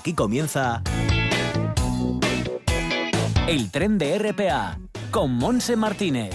Aquí comienza el tren de RPA con Monse Martínez.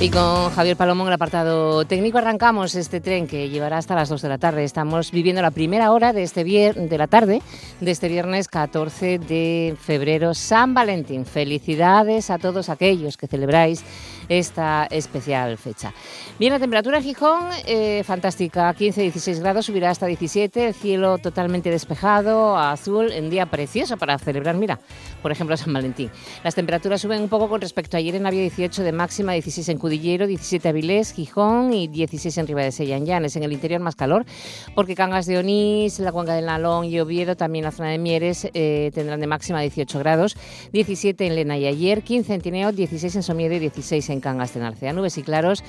Y con Javier Palomo en el apartado técnico arrancamos este tren que llevará hasta las 2 de la tarde. Estamos viviendo la primera hora de, este de la tarde de este viernes 14 de febrero, San Valentín. Felicidades a todos aquellos que celebráis esta especial fecha. Bien, la temperatura en Gijón, eh, fantástica, 15-16 grados, subirá hasta 17, el cielo totalmente despejado, azul, en día precioso para celebrar, mira, por ejemplo, San Valentín. Las temperaturas suben un poco con respecto a ayer en había 18 de máxima, 16 en Cudillero, 17 Avilés, Gijón y 16 en Riva de Sella, en En el interior más calor, porque Cangas de Onís, la Cuenca del Nalón y Oviedo, también la zona de Mieres, eh, tendrán de máxima 18 grados, 17 en Lena y ayer, 15 en Tineo, 16 en Somiedo y 16 en en Cangas de Narcea. Nubes y claros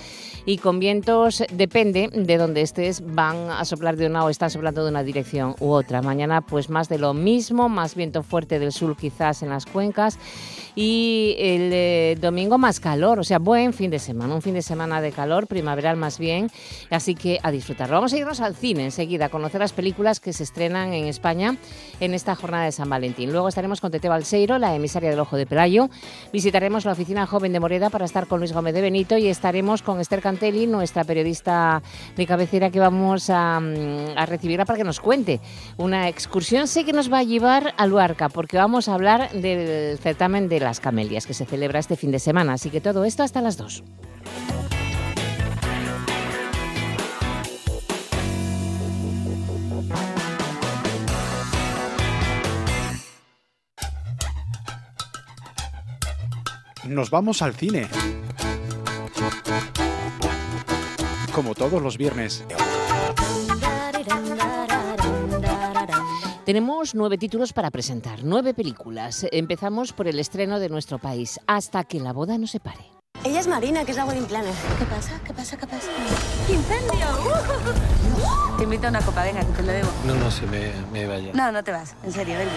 y con vientos, depende de donde estés, van a soplar de una o están soplando de una dirección u otra. Mañana pues más de lo mismo, más viento fuerte del sur quizás en las cuencas y el eh, domingo más calor, o sea, buen fin de semana, un fin de semana de calor, primaveral más bien, así que a disfrutarlo. Vamos a irnos al cine enseguida, a conocer las películas que se estrenan en España en esta jornada de San Valentín. Luego estaremos con Tete Balseiro, la emisaria del Ojo de Pelayo, visitaremos la oficina joven de Moreda para estar con Luis Gómez de Benito y estaremos con Esther Cantelli, nuestra periodista de cabecera que vamos a, mm, a recibirla para que nos cuente una excursión, sé que nos va a llevar a Luarca, porque vamos a hablar del certamen de las camelias que se celebra este fin de semana, así que todo esto hasta las 2. Nos vamos al cine. Como todos los viernes. Tenemos nueve títulos para presentar, nueve películas. Empezamos por el estreno de nuestro país, Hasta que la boda no se pare. Ella es Marina, que es la wedding planner. ¿Qué pasa? ¿Qué pasa? ¿Qué pasa? ¡Incendio! Te invito a una copa, venga, que te lo debo. No, no, se me, me vaya. No, no te vas, en serio, ven.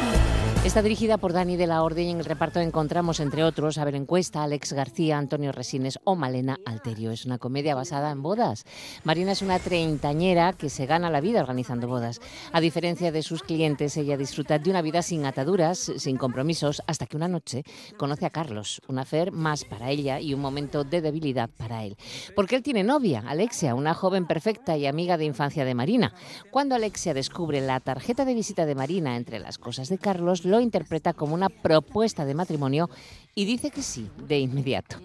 Está dirigida por Dani de la Orden y en el reparto encontramos, entre otros, a Belén Cuesta, Alex García, Antonio Resines o Malena Alterio. Es una comedia basada en bodas. Marina es una treintañera que se gana la vida organizando bodas. A diferencia de sus clientes, ella disfruta de una vida sin ataduras, sin compromisos, hasta que una noche conoce a Carlos, un afer más para ella y un momento de debilidad para él. Porque él tiene novia, Alexia, una joven perfecta y amiga de infancia de Marina. Cuando Alexia descubre la tarjeta de visita de Marina entre las cosas de Carlos, lo interpreta como una propuesta de matrimonio y dice que sí, de inmediato.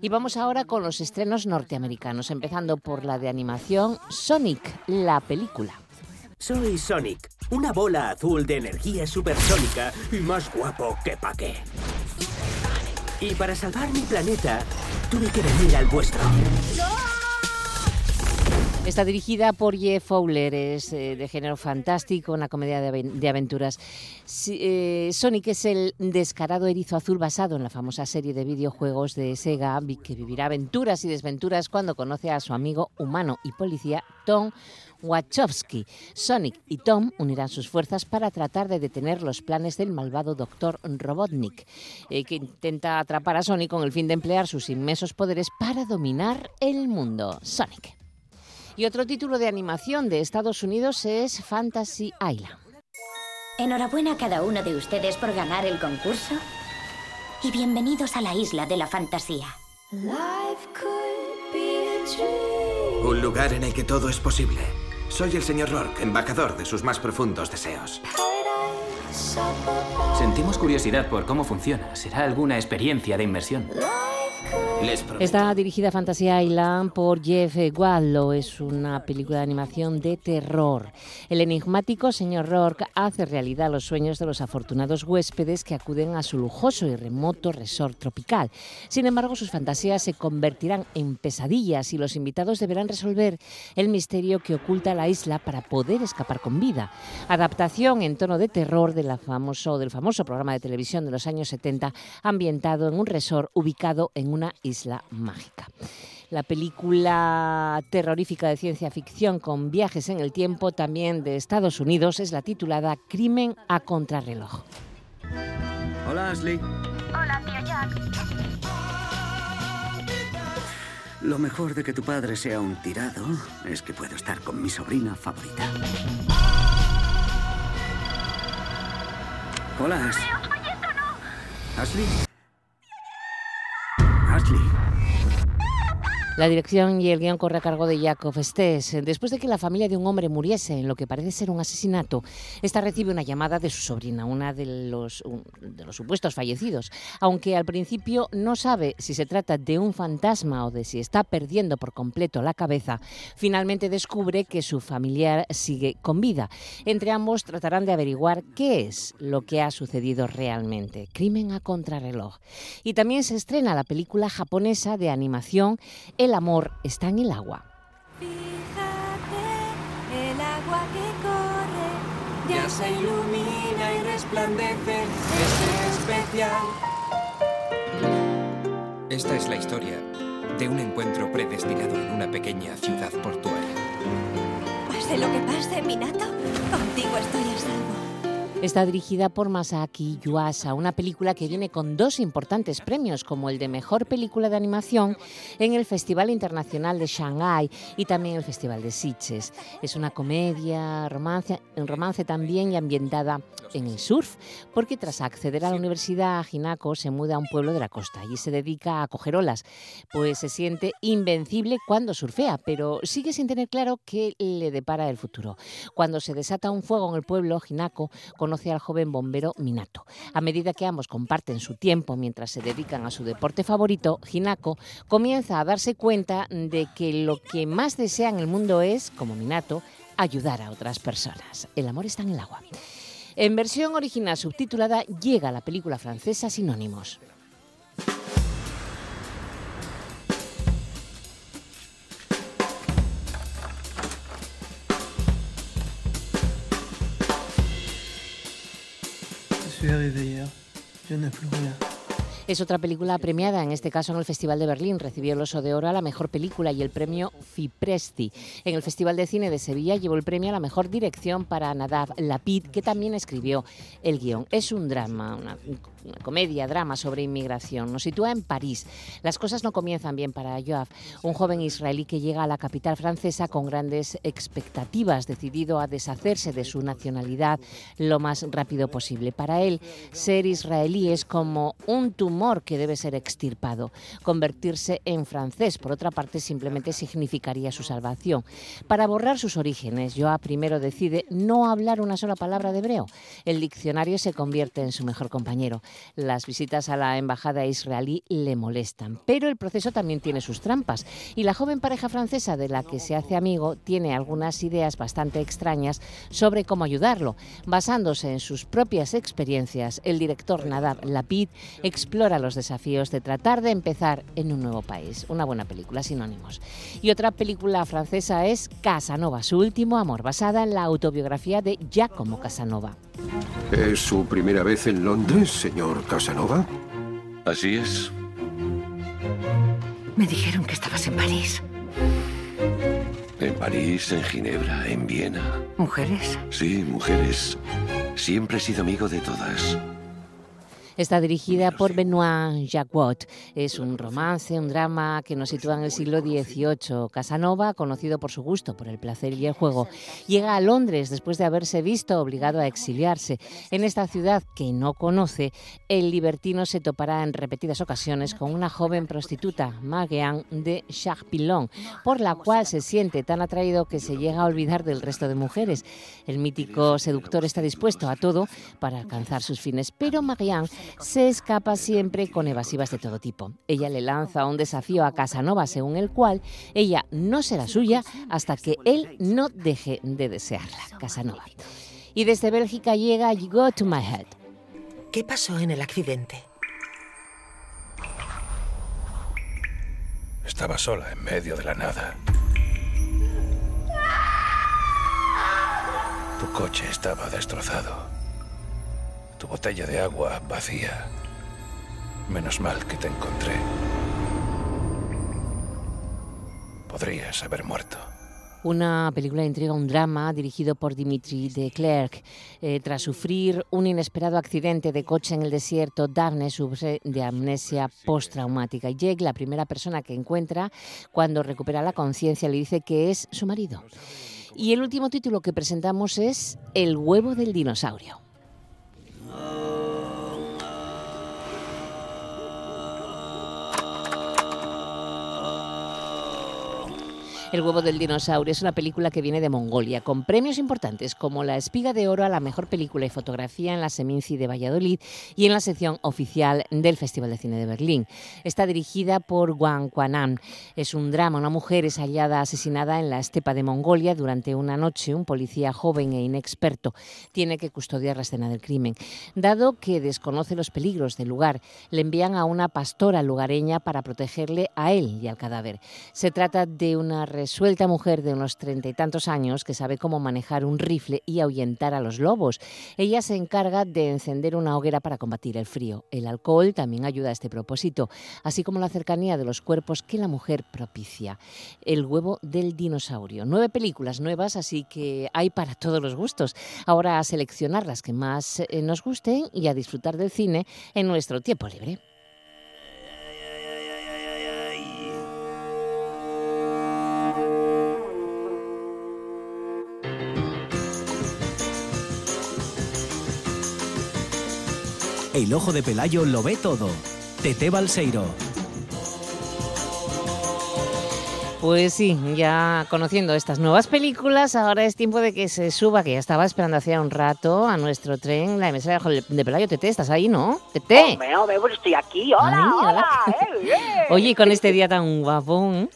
Y vamos ahora con los estrenos norteamericanos, empezando por la de animación Sonic, la película. Soy Sonic, una bola azul de energía supersónica y más guapo que pa' qué. Y para salvar mi planeta, tuve que venir al vuestro. Está dirigida por Jeff Fowler, es eh, de género fantástico, una comedia de, aventuras. Eh, Sonic es el descarado erizo azul basado en la famosa serie de videojuegos de Sega, que vivirá aventuras y desventuras cuando conoce a su amigo humano y policía Tom Wachowski. Sonic y Tom unirán sus fuerzas para tratar de detener los planes del malvado Dr. Robotnik, eh, que intenta atrapar a Sonic con el fin de emplear sus inmensos poderes para dominar el mundo. Sonic. Y otro título de animación de Estados Unidos es Fantasy Island. Enhorabuena a cada uno de ustedes por ganar el concurso y bienvenidos a la isla de la fantasía. Un lugar en el que todo es posible. Soy el señor Rourke, embajador de sus más profundos deseos. Sentimos curiosidad por cómo funciona. ¿Será alguna experiencia de inmersión? Está dirigida a Fantasy Island por Jeff Wallow. Es una película de animación de terror. El enigmático señor Rourke hace realidad los sueños de los afortunados huéspedes que acuden a su lujoso y remoto resort tropical. Sin embargo, sus fantasías se convertirán en pesadillas y los invitados deberán resolver el misterio que oculta la isla para poder escapar con vida. Adaptación en tono de terror de la famoso, del famoso programa de televisión de los años 70, ambientado en un resort ubicado en una isla mágica. La película terrorífica de ciencia ficción con viajes en el tiempo, también de Estados Unidos, es la titulada Crimen a contrarreloj. Hola, Ashley. Hola, tío Jack. Lo mejor de que tu padre sea un tirado es que puedo estar con mi sobrina favorita. Hola, Ash. Ashley. Ashley. La dirección y el guion corre a cargo de Jacob Stes. Después de que la familia de un hombre muriese en lo que parece ser un asesinato, esta recibe una llamada de su sobrina, una de los, de los supuestos fallecidos. Aunque al principio no sabe si se trata de un fantasma o de si está perdiendo por completo la cabeza, finalmente descubre que su familiar sigue con vida. Entre ambos tratarán de averiguar qué es lo que ha sucedido realmente. Crimen a contrarreloj. Y también se estrena la película japonesa de animación el amor está en el agua. Fíjate, el agua que corre ya se ilumina y resplandece, es especial. Esta es la historia de un encuentro predestinado en una pequeña ciudad portuaria. Pase lo que pase, Minato, contigo estoy a salvo. Está dirigida por Masaki Yuasa, una película que viene con dos importantes premios, como el de Mejor Película de Animación en el Festival Internacional de Shanghái y también el Festival de Sitges. Es una comedia, romance, romance también y ambientada en el surf, porque tras acceder a la universidad, Hinako se muda a un pueblo de la costa y se dedica a coger olas, pues se siente invencible cuando surfea, pero sigue sin tener claro qué le depara el futuro. Cuando se desata un fuego en el pueblo, Hinako conoce al joven bombero Minato. A medida que ambos comparten su tiempo mientras se dedican a su deporte favorito, Hinako comienza a darse cuenta de que lo que más desea en el mundo es, como Minato, ayudar a otras personas. El amor está en el agua. En versión original subtitulada llega la película francesa Sinónimos. Suis arrivé hier. Je n'ai plus rien. Es otra película premiada, en este caso en el Festival de Berlín. Recibió el Oso de Oro a la mejor película y el premio Fipresti. En el Festival de Cine de Sevilla llevó el premio a la mejor dirección para Nadav Lapid, que también escribió el guion. Es un drama, una, una comedia, drama sobre inmigración. Nos sitúa en París. Las cosas no comienzan bien para Joab, un joven israelí que llega a la capital francesa con grandes expectativas, decidido a deshacerse de su nacionalidad lo más rápido posible. Para él, ser israelí es como un tumor que debe ser extirpado. Convertirse en francés, por otra parte, simplemente significaría su salvación. Para borrar sus orígenes, Joab primero decide no hablar una sola palabra de hebreo. El diccionario se convierte en su mejor compañero. Las visitas a la embajada israelí le molestan, pero el proceso también tiene sus trampas y la joven pareja francesa de la que se hace amigo tiene algunas ideas bastante extrañas sobre cómo ayudarlo. Basándose en sus propias experiencias, el director Nadav Lapid explora los desafíos de tratar de empezar en un nuevo país. Una buena película, sinónimos. Y otra película francesa es Casanova, su último amor, basada en la autobiografía de Giacomo Casanova. ¿Es su primera vez en Londres, señor Casanova? Así es. Me dijeron que estabas en París. En París, en Ginebra, en Viena. ¿Mujeres? Sí, mujeres. Siempre he sido amigo de todas. Está dirigida por Benoit Jacquot. Es un romance, un drama que nos sitúa en el siglo XVIII. Casanova, conocido por su gusto por el placer y el juego, llega a Londres después de haberse visto obligado a exiliarse. En esta ciudad que no conoce, el libertino se topará en repetidas ocasiones con una joven prostituta, Magean de Charpillon, por la cual se siente tan atraído que se llega a olvidar del resto de mujeres. El mítico seductor está dispuesto a todo para alcanzar sus fines, pero Magean se escapa siempre con evasivas de todo tipo. Ella le lanza un desafío a Casanova según el cual ella no será suya hasta que él no deje de desearla. Casanova. Y desde Bélgica llega You Go to My Head. ¿Qué pasó en el accidente? Estaba sola en medio de la nada. Tu coche estaba destrozado. Tu botella de agua vacía. Menos mal que te encontré. Podrías haber muerto. una película de intriga, un drama dirigido por Dimitri de Klerk. Eh, tras sufrir un inesperado accidente de coche en el desierto, Daphne sufre de amnesia postraumática. Y Jake, la primera persona que encuentra cuando recupera la conciencia, le dice que es su marido. Y el último título que presentamos es El huevo del dinosaurio. Oh. El huevo del dinosaurio es una película que viene de Mongolia, con premios importantes como la Espiga de Oro a la mejor película y fotografía en la Seminci de Valladolid y en la sección oficial del Festival de Cine de Berlín. Está dirigida por Wang Quanan. Es un drama. Una mujer es hallada asesinada en la estepa de Mongolia durante una noche. Un policía joven e inexperto tiene que custodiar la escena del crimen. Dado que desconoce los peligros del lugar, le envían a una pastora lugareña para protegerle a él y al cadáver. Se trata de una suelta mujer de unos treinta y tantos años que sabe cómo manejar un rifle y ahuyentar a los lobos. Ella se encarga de encender una hoguera para combatir el frío. El alcohol también ayuda a este propósito, así como la cercanía de los cuerpos que la mujer propicia. El huevo del dinosaurio. Nueve películas nuevas, así que hay para todos los gustos. Ahora a seleccionar las que más eh, nos gusten y a disfrutar del cine en nuestro tiempo libre. El ojo de Pelayo lo ve todo. Tete Balseiro. Pues sí, ya conociendo estas nuevas películas, ahora es tiempo de que se suba, que ya estaba esperando hacía un rato a nuestro tren, la emisora de Pelayo. Tete, ¿estás ahí, no? Tete. Hombre, hombre, pues estoy aquí. Hola, hola. Eh, Oye, con este día tan guapón.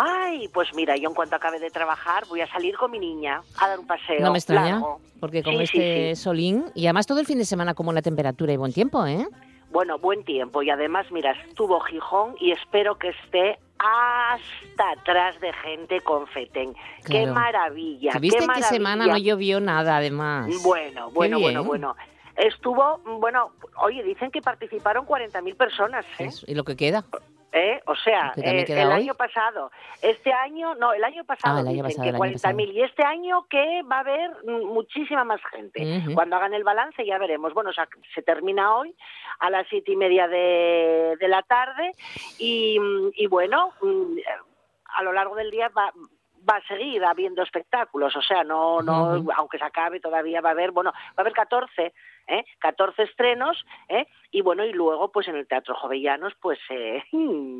Ay, pues mira, yo en cuanto acabe de trabajar voy a salir con mi niña a dar un paseo. No me extraña, largo. porque con Sí, sí, este solín, y además todo el fin de semana como la temperatura y buen tiempo, ¿eh? Bueno, buen tiempo y además, mira, estuvo Gijón y espero que esté hasta atrás de gente con fetén. ¡Qué maravilla! ¿Que ¿Viste qué semana no llovió nada, además? Bueno, bueno, bueno, bueno. Estuvo, bueno, oye, dicen que participaron 40.000 personas, ¿eh? Eso, ¿Y lo que queda? ¿Eh? O sea, ¿Que también eh, el hoy? año pasado, este año, no, el año pasado Ah, el año dicen pasado, que el año 40.000 y este año que va a haber mm, muchísima más gente. Cuando hagan el balance ya veremos. Bueno, o sea, se termina hoy a las siete y media de, de la tarde y, mm, y bueno, mm, a lo largo del día va va a seguir habiendo espectáculos, o sea, no, no, Ujú. aunque se acabe todavía va a haber, bueno, va a haber 14, ¿eh? 14 estrenos, ¿eh? y bueno, y luego pues en el Teatro Jovellanos pues se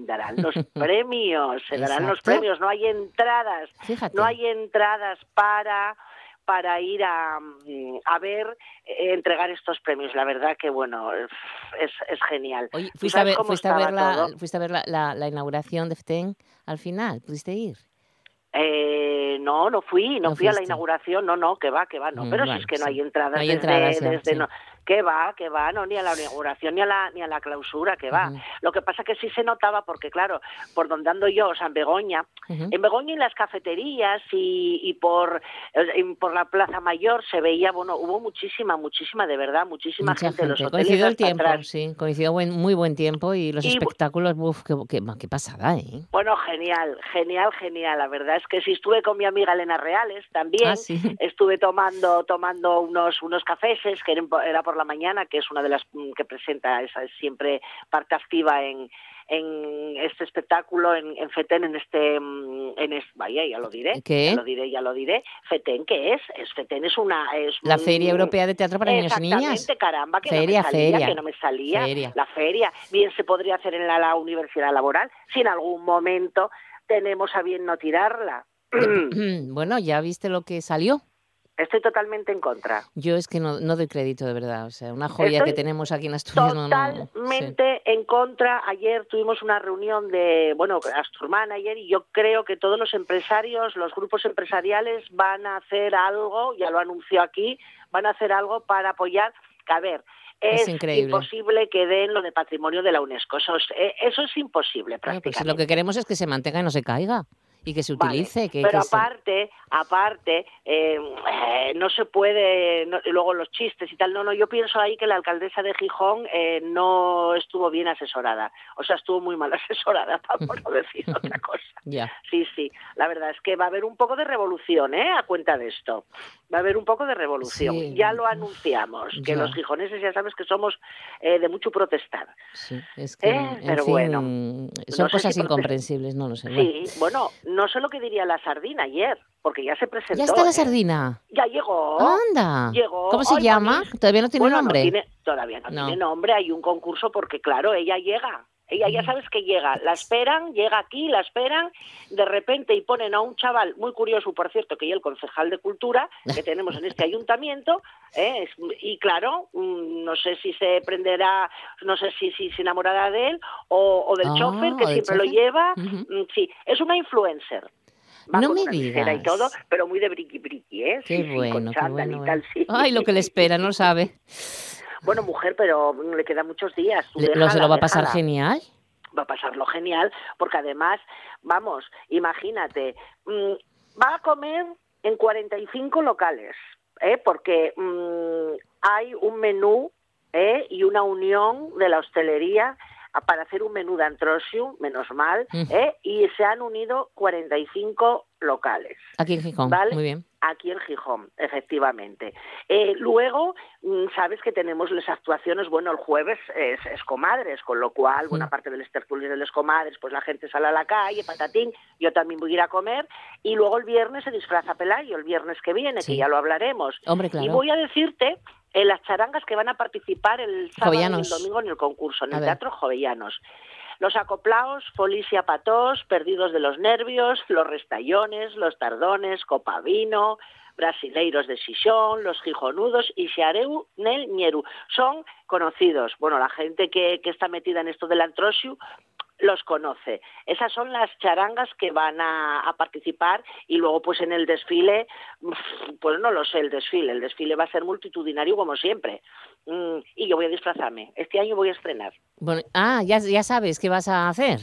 darán los premios, se darán los Exacto. premios, no hay entradas, Fíjate. no hay entradas para para ir a, mm, a ver, eh, entregar estos premios. La verdad que, bueno, es, es genial. Oye, ¿Tú ¿fuiste a ver, fuiste a ver, la, fuiste a ver la, la- la inauguración de FTEN al final? ¿Pudiste ir? Eh, no, no fui, no, No fui a la inauguración, no, no, que va, que va, no. Mm, Pero si es que no sí. hay entradas No hay desde, entradas ya, desde sí. no, que va, que va, no, ni a la inauguración ni a la, ni a la clausura, que va. Lo que pasa que sí se notaba porque, claro, por donde ando yo, o sea, en Begoña, en Begoña y las cafeterías y, y por, eh, y por la Plaza Mayor se veía, bueno, hubo muchísima, muchísima, de verdad, muchísima Mucha gente. Los gente. hoteles Coincidió el tiempo, atrás. sí. Coincidió buen, muy buen tiempo y los Y espectáculos, uf, qué, qué, qué pasada, ¿eh? Bueno, genial, genial, genial. La verdad es que sí estuve con mi amiga Elena Reales también. Ah, sí. Estuve tomando tomando unos unos cafeses que era por la mañana, que es una de las mm, que presenta esa es siempre parte activa en en este espectáculo en, en FETEN en este mm, en es, vaya ya lo diré ¿Qué? ya lo diré ya lo diré FETEN qué es es FETEN es una es La un- Feria Europea de Teatro para Niños y Niñas. Exactamente, caramba, que Feria, no me salía, feria. que no me salía. Feria. La feria. Bien se podría hacer en la, la universidad laboral si en algún momento tenemos a bien no tirarla. bueno, ya viste lo que salió. Estoy totalmente en contra. Yo es que no, no doy crédito, de verdad. O sea, una joya Estoy que tenemos aquí en Asturias. no- no- sí. Totalmente en contra. Ayer tuvimos una reunión de, bueno, Asturman ayer y yo creo que todos los empresarios, los grupos empresariales van a hacer algo, ya lo anunció aquí, van a hacer algo para apoyar. A ver, Es es, increíble. imposible que den lo de patrimonio de la UNESCO. Eso es, eh, eso es imposible pues prácticamente. lo que queremos es que se mantenga y no se caiga. Y que se Vale, utilice. que, pero que se- aparte, aparte, eh, eh, no se puede, no- y luego los chistes y tal, no, no, yo pienso ahí que la alcaldesa de Gijón eh, no estuvo bien asesorada, o sea, estuvo muy mal asesorada, para no decir otra cosa. Sí, sí. La verdad es que va a haber un poco de revolución, ¿eh? A cuenta de esto. Va a haber un poco de revolución. Sí. Ya lo anunciamos, que Ya. los gijoneses ya sabes que somos eh, de mucho protestar. Sí, es que, Eh, pero fin, bueno, son no cosas si incomprensibles, no lo sé. Sí, bueno, no sé lo que diría la sardina ayer, porque ya se presentó. Ya está la ¿eh? sardina. Ya llegó. Anda. Llegó. ¿Cómo se llama? Todavía no tiene Bueno, nombre. tiene- todavía no, No. tiene nombre, hay un concurso porque, claro, ella llega. Ella Mm. ya sabes que llega, la esperan, llega aquí, la esperan, de repente y ponen a un chaval muy curioso, por cierto, que es el concejal de cultura que tenemos en este ayuntamiento, ¿eh? Y claro, mm, no sé si se prenderá, no sé si, si se enamorará de él o, o del Ah, chofer que ¿o del siempre lo lleva. Mm, sí, es una influencer. Va No con me una visera y digas. todo, pero muy de briqui briqui, ¿eh? Qué Sí, sí, bueno, con qué chándal bueno. y tal, sí. Ay, lo que le espera, no sabe. Bueno, mujer, pero le quedan muchos días. tú se lo va a pasar déjala. genial. Va a pasarlo genial, porque además, vamos, imagínate, mm, va a comer en 45 locales, ¿eh? porque mm, hay un menú ¿eh? y una unión de la hostelería para hacer un menú de antrosium, menos mal, Mm. ¿eh? y se han unido 45 locales. Aquí en Gijón. ¿Vale? Muy bien. Aquí en Gijón, efectivamente. Eh, luego, mm, sabes que tenemos las actuaciones, bueno, el jueves es, es comadres, con lo cual, buena parte del tertulios de las comadres, pues la gente sale a la calle, patatín, yo también voy a ir a comer, y luego el viernes se disfraza Pelayo, el viernes que viene, Sí. que ya lo hablaremos. Hombre, claro. Y voy a decirte eh, las charangas que van a participar el sábado Jovellanos. y el domingo en el concurso, en A el ver. Teatro Jovellanos. Los acoplaos, Folicia Patós, Perdidos de los Nervios, Los Restallones, Los Tardones, Copa Vino, Brasileiros de Xixón, Los Gijonudos y Xareu Nel Ñeru. Son conocidos. Bueno, la gente que, que está metida en esto del antrosiu los conoce. Esas son las charangas que van a, a participar y luego pues en el desfile, pues no lo sé el desfile, el desfile va a ser multitudinario como siempre. Mm, y yo voy a disfrazarme. Este año voy a estrenar. Bueno, ah, ya, ya sabes qué vas a hacer.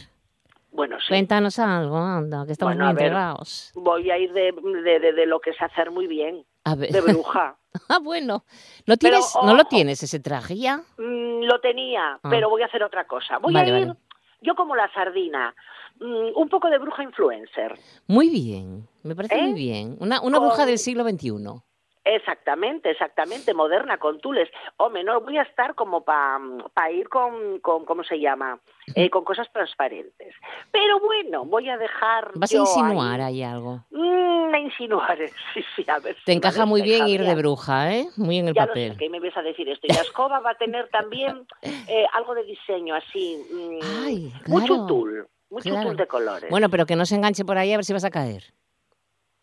Bueno, sí. Cuéntanos algo, anda, que estamos Bueno, muy entregados. Voy a ir de, de, de- de lo que sé hacer muy bien, A ver. de bruja. ah, bueno. ¿No, Pero, tienes, ¿No lo ojo. tienes ese traje ya? Mm, lo tenía, Ah. pero voy a hacer otra cosa. Voy Vale, a ir, vale. Yo como la sardina, mm, un poco de bruja influencer. Muy bien, me parece ¿Eh? muy bien. Una, una Con- bruja del siglo XXI. Exactamente, exactamente, moderna, con tules. Hombre, no voy a estar como para ir con, con, ¿cómo se llama? Eh, con cosas transparentes. Pero bueno, voy a dejar Vas a insinuar ahí- ahí algo. Mm, a insinuar, sí, sí, a ver. Te si encaja muy bien ir de bruja, ¿eh? Muy en el Ya lo papel. sé, que me ves a decir esto. Y la escoba va a tener también eh, algo de diseño así, mm, mucho claro, tul, mucho claro. tul de colores. Bueno, pero que no se enganche por ahí a ver si vas a caer.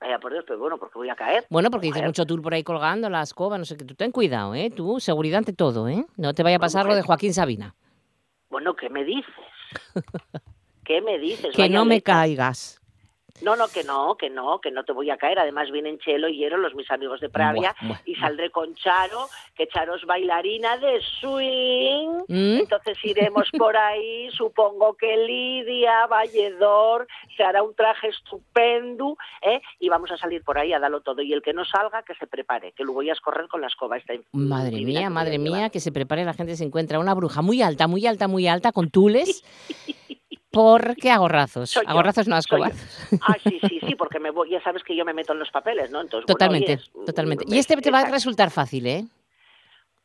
Vaya por Dios, pero bueno, porque voy a caer. Bueno, porque dices mucho tul por ahí colgando, la escoba, no sé qué. Tú ten cuidado, ¿eh? Tú, seguridad ante todo, ¿eh? No te vaya a pasar lo de. Joaquín Sabina. Bueno, ¿qué me dices? ¿Qué me dices? Que Vaya no me letra. caigas. No, no, que no, que no, que no te voy a caer. Además vienen Chelo y Ero, los mis amigos de Pravia, Buah, buah, y saldré con Charo, que Charo es bailarina de swing. ¿Mm? Entonces iremos por ahí, supongo que Lidia, Valledor, se hará un traje estupendo, ¿eh? y vamos a salir por ahí a darlo todo. Y el que no salga, que se prepare, que lo voy a escorrer con la escoba. Esta Madre mía, madre mía, que se prepare la gente se encuentra una bruja muy alta, muy alta, muy alta, con tules. Porque a gorrazos. Soy yo, A gorrazos no a escobazos. Ah, sí, sí, sí, porque me voy, ya sabes que yo me meto en los papeles, ¿no? Entonces, Totalmente, es- totalmente. mm, Y este te va a resultar fácil, ¿eh?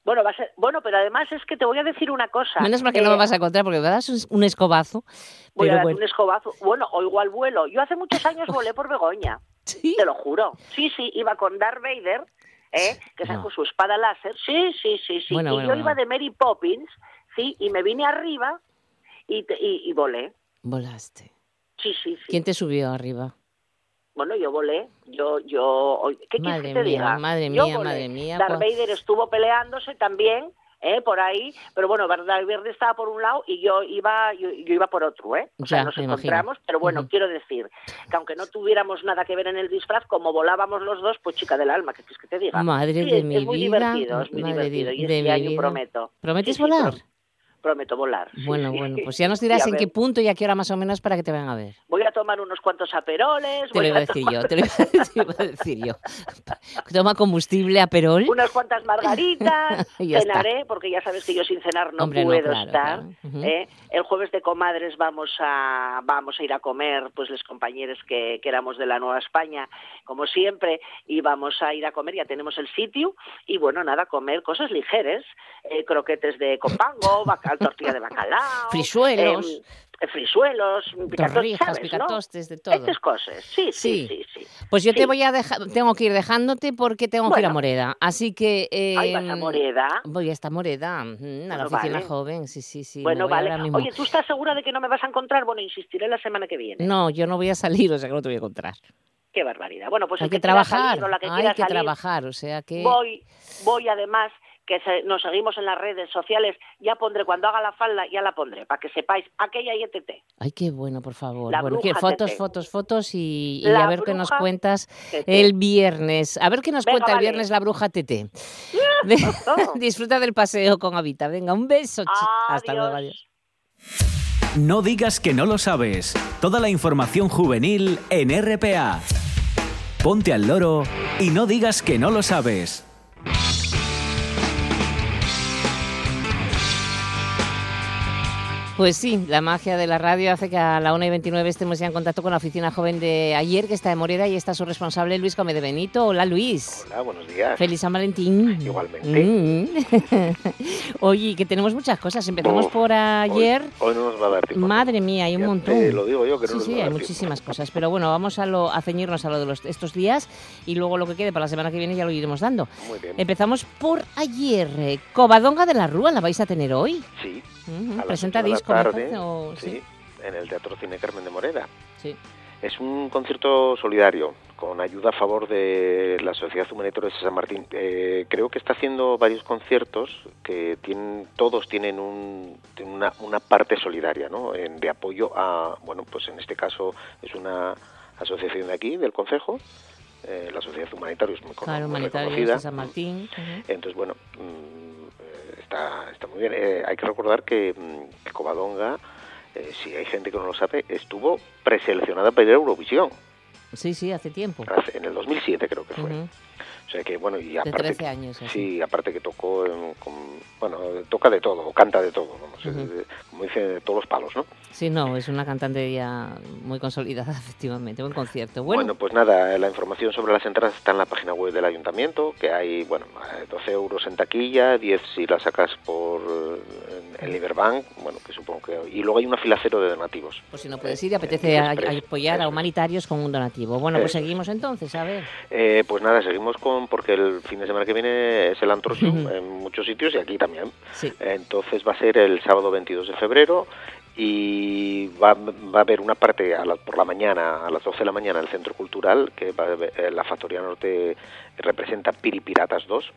Bueno, va a ser, bueno, pero además es que te voy a decir una cosa. Menos mal que no me Eh, vas a contar porque me das un, escobazo. Voy a Pero dar bueno. un escobazo. Bueno, o igual vuelo. Yo hace muchos años volé por Begoña. Te lo juro. Sí, sí, iba con Darth Vader, ¿eh? que No. sacó su espada láser. Sí, sí, sí, sí. Bueno, y bueno, yo iba de Mary Poppins, sí, y me vine arriba y, y, y volé. Volaste. Sí, sí, sí. ¿Quién te subió arriba? Bueno, yo volé. Yo, yo. ¿Qué quieres Madre que te mía, diga? madre Yo mía, volé. madre mía, Darth pues- Vader estuvo peleándose también. ¿eh? por ahí, pero bueno, Darth Vader estaba por un lado y yo iba yo, yo iba por otro, ¿eh? O sea, nos me imagino. encontramos, pero bueno, quiero decir que aunque no tuviéramos nada que ver en el disfraz, como volábamos los dos, pues chica del alma, ¿qué quieres que te diga? Madre Sí, de es, mi es muy vida, divertido, es muy madre de- divertido y de este mi año vida. prometo. ¿Prometes Sí, volar? Prometo volar. Bueno, sí. bueno, pues ya nos dirás en ver, qué punto y a qué hora más o menos para que te vayan a ver. Voy a tomar unos cuantos aperoles. Te lo iba a decir yo, te lo iba a decir, yo. Toma combustible a perol. Unas cuantas margaritas, cenaré, porque ya sabes que yo sin cenar no Hombre, no, puedo claro, estar. claro. ¿eh? El jueves de comadres vamos a vamos a ir a comer, pues los compañeros que, que éramos de la Nueva España, como siempre, y vamos a ir a comer, ya tenemos el sitio, y bueno, nada, comer cosas ligeras, eh, croquetes de copango, tortilla de bacalao, Frisuelos. em, frisuelos, picatostes, ¿sabes, no? picatostes, de todo. Estas cosas, sí, sí, sí, sí. Pues yo Sí. te voy a dejar, tengo que ir dejándote porque tengo que ir a. Moreda. Así que. Ahí vas a em, Moreda. Voy hasta Moreda, ujú, a la Bueno, oficina vale. joven, sí, sí, sí. Bueno, vale. Oye, ¿tú estás segura de que no me vas a encontrar? Bueno, insistiré la semana que viene. No, yo no voy a salir, o sea que no te voy a encontrar. Qué barbaridad. Bueno, pues hay que, quiera trabajar, salir o la que hay que salir, trabajar, o sea que. Voy, voy además que se- nos seguimos en las redes sociales. Ya pondré, cuando haga la falda, ya la pondré, para que sepáis. Aquella IETT. Ay, qué bueno, por favor. La bueno, que bruja fotos, Tete. fotos, fotos y, y a ver qué nos cuentas Tete. el viernes. A ver qué nos Venga, cuenta el viernes la bruja Tete. Disfruta del paseo con Avita. Venga, un beso. Hasta luego, adiós. No digas que no lo sabes. Toda la información juvenil en RPA. Ponte al loro y no digas que no lo sabes. Pues sí, la magia de la radio hace que a la 1 y 29 estemos ya en contacto con la oficina joven de ayer, que está de Moreda, y está su responsable, Luis Come de Benito. Hola, Luis. Hola, buenos días. Feliz San Valentín. Igualmente. Mm. Oye, que tenemos muchas cosas. Empezamos por ayer. Hoy no nos va a dar tiempo. Madre mía, hay un Ya montón. te lo digo yo, que no sí, nos sí, va a hay tiempo. muchísimas cosas. Pero bueno, vamos a, lo, a ceñirnos a lo de los, estos días y luego lo que quede para la semana que viene ya lo iremos dando. Muy bien. Empezamos por ayer. Covadonga de la Rúa, ¿la vais a tener hoy? Sí. Ujú, a Presenta la disco, me tarde, parece, o- sí, en el Teatro Cine Carmen de Moreda. Sí. Es un concierto solidario con ayuda a favor de la Sociedad Humanitaria de San Martín. Eh, creo que está haciendo varios conciertos que tienen, todos tienen, un, una, una parte solidaria, ¿no? En- de apoyo a, bueno, pues en este caso es una asociación de aquí, del Concejo. eh, la Sociedad Humanitaria es muy, Claro, muy reconocida. de San Martín. ujú. Entonces, bueno, mm, eh, está, está muy bien. Eh, hay que recordar que, mm, que Covadonga, eh, si hay gente que no lo sabe, estuvo preseleccionada para ir a Eurovisión. Sí, sí, hace tiempo. hace- En el 2007 creo que fue. Ujú. O sea que, bueno, y De aparte... 13 que- años, así. Sí, aparte que tocó, en- con- bueno, toca de todo, canta de todo, Ujú. eh, como dice, de todos los palos, ¿no? Sí, no, es una cantante ya muy consolidada, efectivamente. Buen concierto. Bueno, Bueno, pues nada, la información sobre las entradas está en la página web del ayuntamiento, que hay, bueno, eh, 12 euros en taquilla, 10 si la sacas por eh, en, en Liberbank, bueno, que supongo que... Y luego hay una fila cero de donativos. pues si no puedes ir, y apetece a- Express, a apoyar a humanitarios con un donativo. Bueno, pues seguimos entonces, a ver. Eh, pues nada, seguimos con, porque el fin de semana que viene es el Antrosium Ujú. en muchos sitios y aquí también. Sí. Entonces va a ser el sábado 22 de febrero y va, va a haber una parte a la- por la mañana, a las 12 de la mañana, en el Centro Cultural, que va a haber- eh, la Factoría Norte representa Piripiratas 2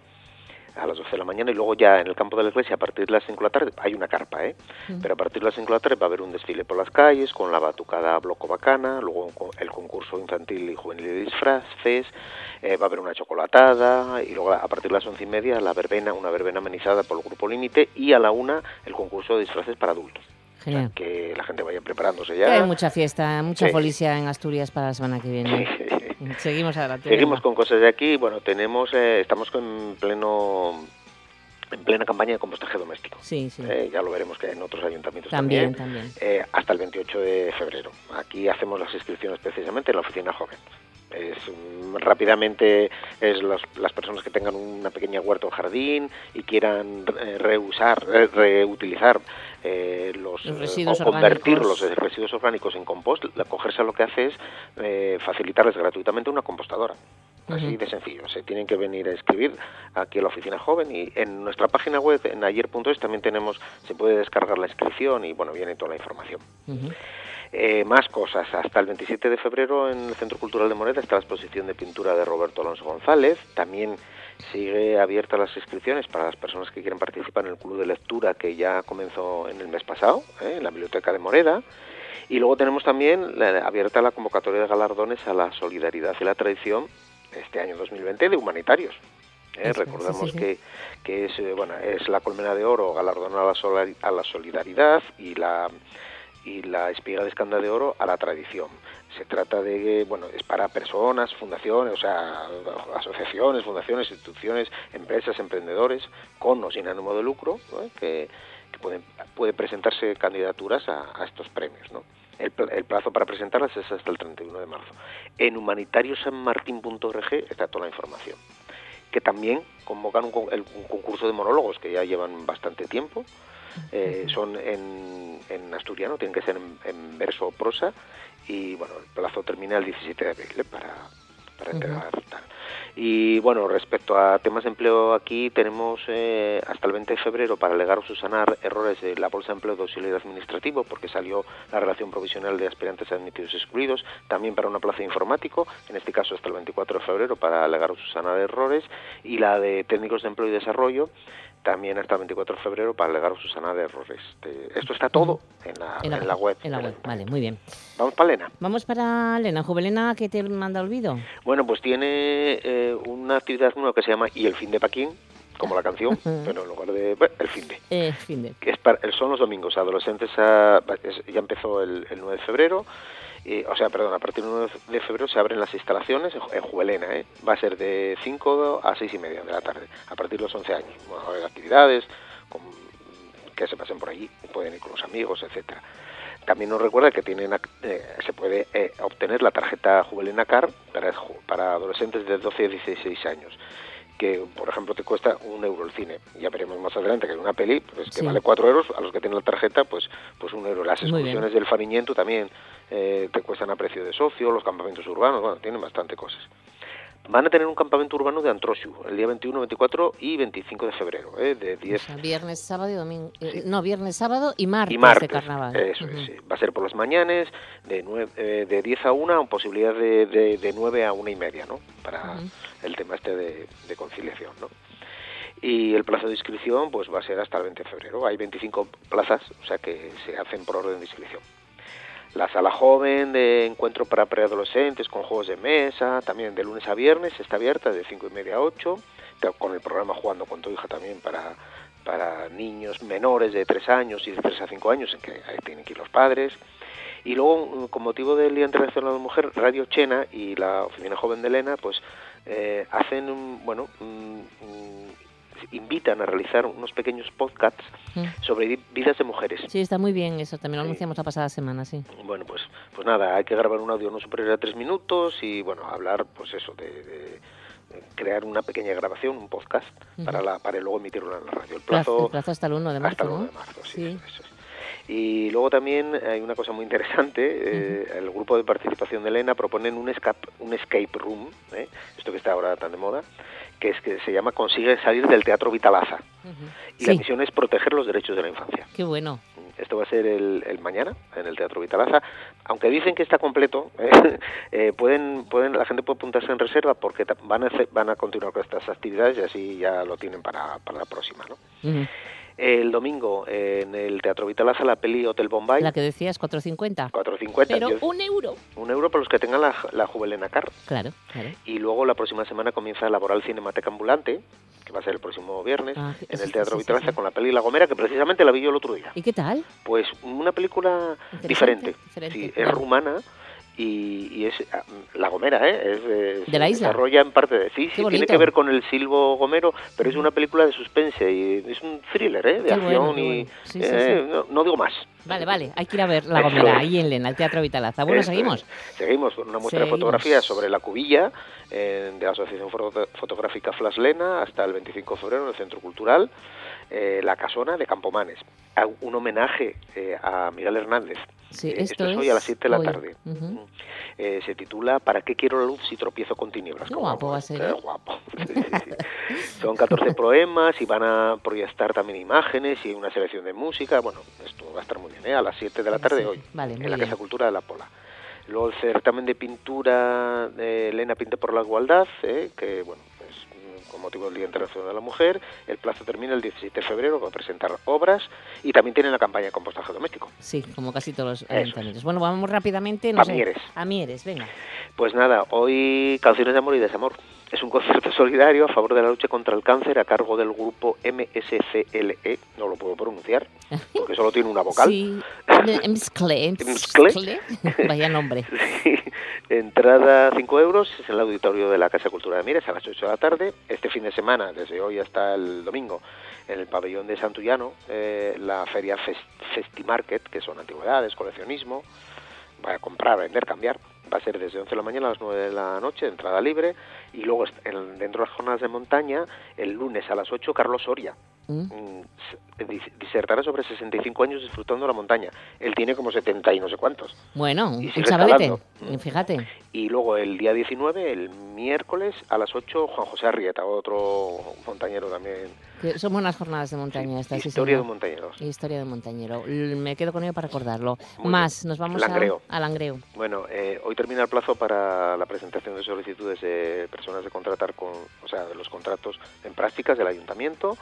a las 12 de la mañana y luego ya en el campo de la iglesia a partir de las 5 de la tarde hay una carpa, ¿eh? Mm. Pero a partir de las 5 de la tarde va a haber un desfile por las calles con la batucada Bloco Bacana, luego el concurso infantil y juvenil de disfraces, eh, va a haber una chocolatada y luego a partir de las once y media la verbena, una verbena amenizada por el Grupo Límite y a la una el concurso de disfraces para adultos. Genial. Que la gente vaya preparándose ya. hay mucha fiesta, mucha Sí. folicia en Asturias para la semana que viene. Seguimos adelante. Seguimos con cosas de aquí. Bueno, tenemos, eh, estamos en pleno en plena campaña de compostaje doméstico. Sí, sí. Eh, ya lo veremos que en otros ayuntamientos También, también. también. Eh, hasta el 28 de febrero. Aquí hacemos las inscripciones precisamente en la oficina joven. Es, rápidamente es las, las personas que tengan una pequeña huerta o jardín y quieran eh, reusar, eh, reutilizar eh, los, Los eh, residuos o convertir orgánicos. los residuos orgánicos en compost, la cogerse lo que hace es eh, facilitarles gratuitamente una compostadora. Así de sencillo. Se tienen que venir a escribir aquí a la oficina joven y en nuestra página web, en ayer.es, también tenemos, se puede descargar la inscripción y bueno, viene toda la información. Eh, más cosas. Hasta el 27 de febrero en el Centro Cultural de Moreda está la exposición de pintura de Roberto Alonso González. También sigue abierta las inscripciones para las personas que quieren participar en el club de lectura que ya comenzó en el mes pasado, ¿eh? en la Biblioteca de Moreda. Y luego tenemos también la- abierta la convocatoria de galardones a la solidaridad y la tradición este año 2020 de humanitarios. ¿eh? Recordamos que, que es, eh, bueno, es la colmena de oro galardonada a la, a la solidaridad y la, y la espiga de escanda de oro a la tradición. Se trata de, bueno, es para personas, fundaciones, o sea, asociaciones, fundaciones, instituciones, empresas, emprendedores, con o sin ánimo de lucro, que, pueden puede presentarse candidaturas a, estos premios, ¿no? El, pl- el plazo para presentarlas es hasta el 31 de marzo. En humanitariossanmartin.org está toda la información. Que también convocan un concurso de monólogos que ya llevan bastante tiempo. Eh, son en, en asturiano, tienen que ser en, en verso o prosa. Y bueno, el plazo termina el 17 de abril ¿eh? para, para entregar tal. Y bueno, respecto a temas de empleo, aquí tenemos eh, hasta el 20 de febrero para alegar o subsanar errores de la Bolsa de Empleo de Auxiliar Administrativo, porque salió la relación provisional de aspirantes admitidos y excluidos, también para una plaza de informático, en este caso hasta el 24 de febrero para alegar o subsanar errores, y la de técnicos de empleo y desarrollo, también hasta el 24 de febrero para alegar o subsanar errores. Eh, Esto está todo en la, en la web. En la web, vale, muy bien. Vamos para Elena. Vamos para Elena. Juvelena, ¿qué te manda olvido? Bueno, pues tiene eh, una actividad nueva que se llama Y el fin de Paquín, como la canción, pero en lugar de bueno, el fin de. Eh, fin de. Que es para, son los domingos, adolescentes a- es- ya empezó el, el 9 de febrero, y, o sea, perdón, a partir del 9 de febrero se abren las instalaciones en, Ju- en Juvelena, ¿eh? va a ser de 5 a 6 y media de la tarde, a partir de los 11 años. Bueno, va a haber actividades con- que se pasen por allí, pueden ir con los amigos, etcétera. También nos recuerda que tienen eh, se puede eh, obtener la tarjeta Juvelena Car para adolescentes de 12 a 16 años que por ejemplo te cuesta un euro el cine. Ya veremos más adelante que una peli pues, que Sí. vale cuatro euros, a los que tienen la tarjeta pues pues un euro. Las excursiones del Fariñento también eh, te cuestan a precio de socio, los campamentos urbanos, bueno, tienen bastante cosas. Van a tener un campamento urbano de Antrosiu el día 21, 24 y 25 de febrero, ¿eh? de 10 O sea, viernes, sábado y domingo. eh, no, viernes, sábado y martes, y martes. de carnaval. Eso es, sí. Va a ser por las mañanas, de, nue- eh, de 10 a 1, con posibilidad de, de, de 9 a 1 y media, ¿no? Para. El tema este de, conciliación, ¿no? Y el plazo de inscripción pues va a ser hasta el 20 de febrero. Hay 25 plazas, o sea que se hacen por orden de inscripción. La sala joven de encuentro para preadolescentes con juegos de mesa, también de lunes a viernes, está abierta de 5 y media a 8, te- con el programa Jugando con tu hija también para, para niños menores de 3 años y de 3 a 5 años, en que ahí tienen que ir los padres. Y luego, mm, con motivo del Día Internacional de la Mujer, Radio Chena y la Oficina Joven de Elena, pues eh, hacen, un, bueno, invitan a realizar unos pequeños podcasts Mm. sobre vi- vidas de mujeres. Sí, está muy bien eso. También lo anunciamos la pasada semana, sí. Bueno, pues, pues nada, hay que grabar un audio no superior a tres minutos y bueno, hablar, pues eso, de, de- crear una pequeña grabación, un podcast, para la para luego emitirlo en la radio. El Plazo, el plazo hasta el 1 de marzo, hasta el 1 ¿no? de marzo, sí, Sí. eso es. Y luego también hay una cosa muy interesante, eh, el grupo de participación de Elena proponen un escape, un escape room, ¿eh? esto está ahora tan de moda, que es que se llama Consigue salir del Teatro Vitalaza. Y la Sí. misión es proteger los derechos de la infancia. Qué bueno. Esto va a ser el, el mañana en el Teatro Vitalaza. Aunque dicen que está completo, ¿eh? Eh, pueden, pueden, la gente puede apuntarse en reserva porque van a, van a continuar con estas actividades y así ya lo tienen para, para la próxima. ¿no? Ujú. El domingo en el Teatro Vitalaza la peli Hotel Bombay, La que decías, 4.50. 4.50. Pero un euro. un euro para los que tengan la, la Juvelena Car. Claro, claro. Y luego la próxima semana comienza Laboral Cinemateca Ambulante, que va a ser el próximo viernes, Ah, en sí, el Teatro sí, Vitalaza sí. con la peli La Gomera, que precisamente la vi yo el otro día. ¿Y qué tal? Pues una película diferente. diferente, Sí, es rumana y, y es ah, La Gomera, ¿eh? Es, eh, De la isla. desarrolla en parte de... Sí, sí, tiene que ver con el silbo gomero, pero es una película de suspense y es un thriller, ¿eh? De Qué acción bueno, y... bueno. Sí, sí, eh, sí. No, no digo más. Vale, vale. Hay que ir a ver La Gomera, ahí en Lena, el Teatro Vitalaza. Bueno, Eso seguimos. es. Seguimos con una muestra de Seguimos. fotografías sobre la cubilla eh, de la Asociación Foto- Fotográfica Flash Lena hasta el 25 de febrero en el Centro Cultural. eh, la Casona de Campomanes. Un homenaje eh, a Miguel Hernández. Sí, Eh, esto, es hoy a las 7 de la hoy. tarde. Ujú. Eh, se titula ¿Para qué quiero la luz si tropiezo con tinieblas? Qué guapo va a ser, ¿eh? guapo. Sí, sí, sí. Son 14 poemas y van a proyectar también imágenes y una selección de música. Bueno, esto va a estar muy ¿eh? A las 7 de la tarde Sí, hoy, vale, en la bien. Casa Cultura de la Pola. Luego el certamen de pintura de Elena Pinta por la Igualdad, ¿eh? que bueno, pues con motivo del Día Internacional de la Mujer. El plazo termina el 17 de febrero para presentar obras y también tienen la campaña de compostaje doméstico. Sí, como casi todos los ayuntamientos. Bueno, vamos rápidamente. No A sé, Mieres. A Mieres, venga. Pues nada, hoy canciones de amor y desamor. Es un concierto solidario a favor de la lucha contra el cáncer a cargo del grupo MSCLE, no lo puedo pronunciar, porque solo tiene una vocal. Sí, Mscle, Mscle. Vaya nombre. Sí. Entrada 5 euros, es en el auditorio de la Casa Cultura de Mieres a las 8 de la tarde. Este fin de semana, desde hoy hasta el domingo, en el pabellón de Santullano, eh, la feria Fest Festimarket, que son antigüedades, coleccionismo, va a comprar, vender, cambiar. Va a ser desde 11 de la mañana a las 9 de la noche, entrada libre. Y luego, en- dentro de las jornadas de montaña, el lunes a las 8, Carlos Soria. Mm. Dis- Disertará sobre 65 años disfrutando la montaña. Él tiene como 70 y no sé cuántos. Bueno, un chavalete, escalando. fíjate. Y luego el día 19, el miércoles, a las 8, Juan José Arrieta, otro montañero también. Que son buenas jornadas de montaña estas, sí, Historia de señor. montañeros. Historia de montañero. Me quedo con ello para recordarlo. Muy Más, bien. nos vamos a- Langreo. a Langreo. Bueno, eh, hoy termina el plazo para la presentación de solicitudes de personas de contratar con, o sea, de los contratos en prácticas del ayuntamiento.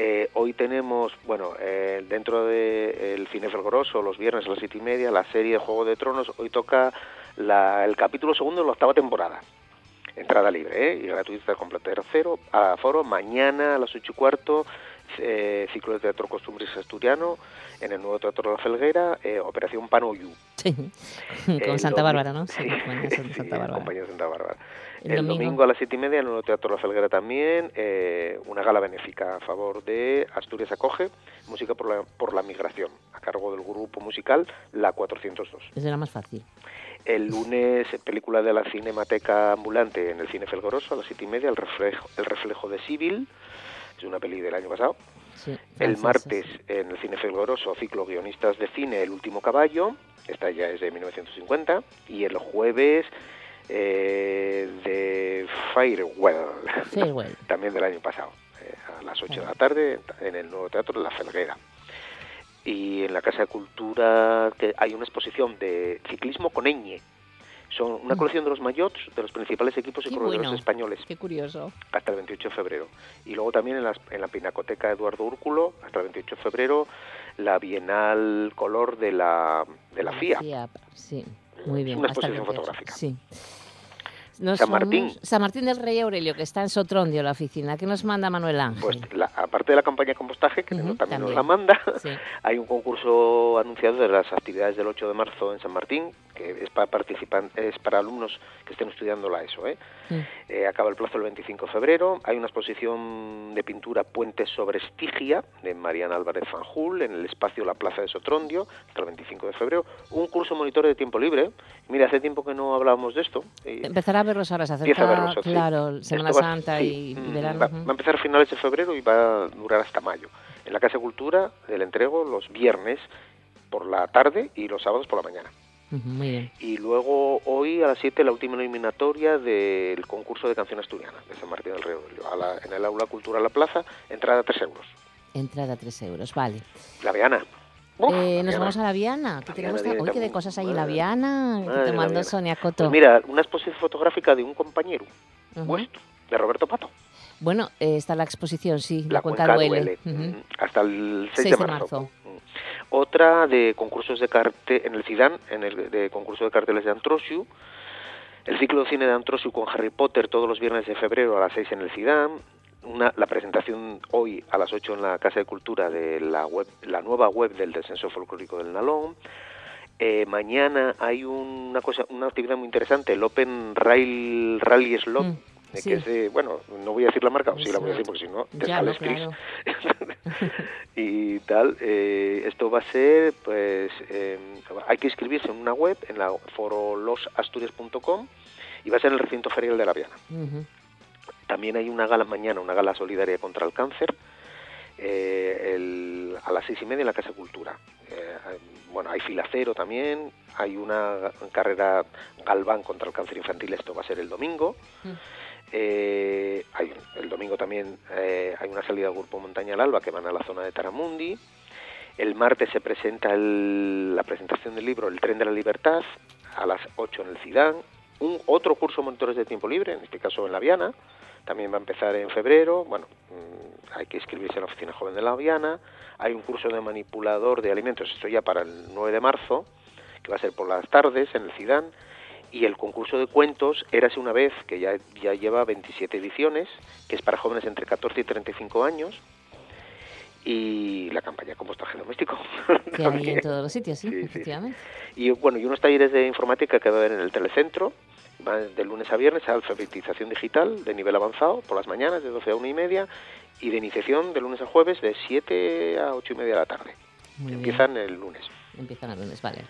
Eh, hoy tenemos, bueno, eh, dentro del Cine Felgoroso, los viernes a las siete y media, la serie de Juego de Tronos, hoy toca la- el capítulo segundo de la octava temporada. Entrada libre, ¿eh? Y gratuita completa cero, a foro, mañana a las ocho y cuarto, eh, ciclo de teatro costumbres asturiano, en el nuevo Teatro de la Felguera, eh, Operación Panoyu. Sí, con Santa Bárbara, ¿no? Sí, sí, compañía Santa Bárbara. El El, domingo. domingo. a las siete y media en el Nuevo Teatro La Felguera también, eh, una gala benéfica a favor de Asturias Acoge, Música por la, por la Migración, a cargo del grupo musical La 402. Ese era más fácil. El lunes, película de la Cinemateca Ambulante en el Cine Felgoroso, a las siete y media, El Reflejo, el reflejo de Civil, es una peli del año pasado. Sí, El martes en el Cine Felgoroso, ciclo guionistas de cine, El último caballo, esta ya es de 1950, y el jueves eh, de Firewell, también del año pasado, eh, a las 8 de la tarde en el nuevo teatro La Felguera. Y en la Casa de Cultura que hay una exposición de ciclismo con ñ. Son una colección de los maillots de los principales equipos y Mm. Corredores bueno. españoles Qué curioso. hasta el 28 de febrero. Y luego también en, las- en la Pinacoteca Eduardo Úrculo, hasta el 28 de febrero, la Bienal Color de la, de la FIA. Sí, muy bien. una hasta el exposición 28. fotográfica. Sí. Nos San Martín. San Martín del Rey Aurelio, que está en Sotrondio, la oficina. ¿Qué nos manda Manuel Ángel? Pues la- aparte de la campaña de compostaje, que Ujú, también, nos la manda, Sí. hay un concurso anunciado de las actividades del 8 de marzo en San Martín, que es para participan es para alumnos que estén estudiando la ESO. ¿eh? Eh, acaba el plazo el 25 de febrero. Hay una exposición de pintura Puentes sobre Estigia de Mariana Álvarez Fanjul en el espacio La Plaza de Sotrondio hasta el 25 de febrero. Un curso monitor de tiempo libre. Mira, hace tiempo que no hablábamos de esto. y Empezará a verlos ahora, se empieza acerca, a verlos, sí. claro, Semana va- Santa sí, y mm, verano. Va a empezar a finales de febrero y va a durar hasta mayo. En la Casa de Cultura, el entrego los viernes por la tarde y los sábados por la mañana. Muy bien. Y luego hoy a las 7 la última eliminatoria del concurso de canción asturiana de San Martín del Río. A la- en el Aula Cultural La Plaza, entrada 3 euros. Entrada 3 euros, vale. La Viana. Eh, nos Viana. vamos a la Viana. La tenemos Viana Hoy qué de cosas hay en la Viana. madre te la Viana. Sonia Coto. Pues mira, una exposición fotográfica de un compañero Ujú. vuestro, de Roberto Pato. Bueno, eh, está la exposición, sí, la, La cuenca, Cuenca duele. Duele. Ujú. hasta el 6, 6 de de marzo. Otra de concursos de cartel en el CIDAN, en el de concurso de carteles de Antrosiu. El ciclo de cine de Antrosiu con Harry Potter todos los viernes de febrero a las 6 en el CIDAN. Una, la presentación hoy a las 8 en la Casa de Cultura de la, web, la nueva web del Descenso Folclórico del Nalón. Eh, mañana hay una cosa, una actividad muy interesante, el Open Rail Rally Slot, Mm, sí. que es de, bueno, no voy a decir la marca, o sí la voy a decir porque si no, te Ya, no, claro. y tal. eh, esto va a ser, pues, eh, hay que inscribirse en una web, en la forolosasturias.com, y va a ser en el recinto ferial de la Viana. También hay una gala mañana, una gala solidaria contra el cáncer, eh, el- a las seis y media en la Casa Cultura. Eh, bueno, hay filacero también, hay una carrera galván contra el cáncer infantil, esto va a ser el domingo. Mm. Eh, hay, el domingo también eh, hay una salida del Grupo Montaña al Alba que van a la zona de Taramundi. El martes se presenta el- la presentación del libro El tren de la libertad a las 8 en el Cidán. Un otro curso de monitores de tiempo libre, en este caso en La Viana. También va a empezar en febrero. Bueno, mm, hay que inscribirse en la oficina joven de La Viana. Hay un curso de manipulador de alimentos, esto ya para el 9 de marzo, que va a ser por las tardes en el Cidán. Y el concurso de cuentos, Érase una vez, que ya, ya lleva 27 ediciones, que es para jóvenes entre 14 y 35 años. Y la campaña compostaje doméstico. Que hay en todos los sitios, sí, efectivamente. Y bueno, y unos talleres de informática que va a haber en el telecentro, van de lunes a viernes, alfabetización digital de nivel avanzado, por las mañanas de 12 a 1 y media, y de iniciación de lunes a jueves de 7 a 8 y media de la tarde. Muy bien. Empiezan el lunes. Empiezan el lunes, vale.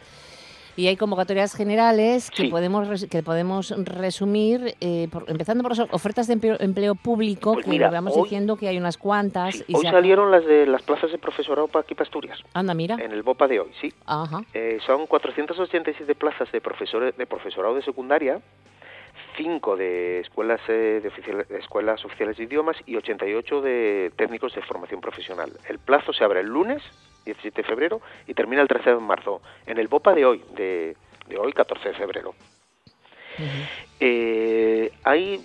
Y hay convocatorias generales que podemos res- que podemos resumir, eh, por- empezando por las ofertas de empleo, empleo público, Pues que mira, vamos hoy- diciendo que hay unas cuantas. y Hoy salieron las de las plazas de profesorado para aquí para Asturias. Anda, mira. En el BOPA de hoy, sí. Ajá. Eh, son 487 plazas de profesores de profesorado de secundaria, 5 de escuelas eh, de, oficial- de escuelas oficiales de idiomas y 88 de técnicos de formación profesional. El plazo se abre el lunes, 17 de febrero, y termina el 13 de marzo. En el BOPA de hoy, de, de hoy, 14 de febrero. Eh, hay,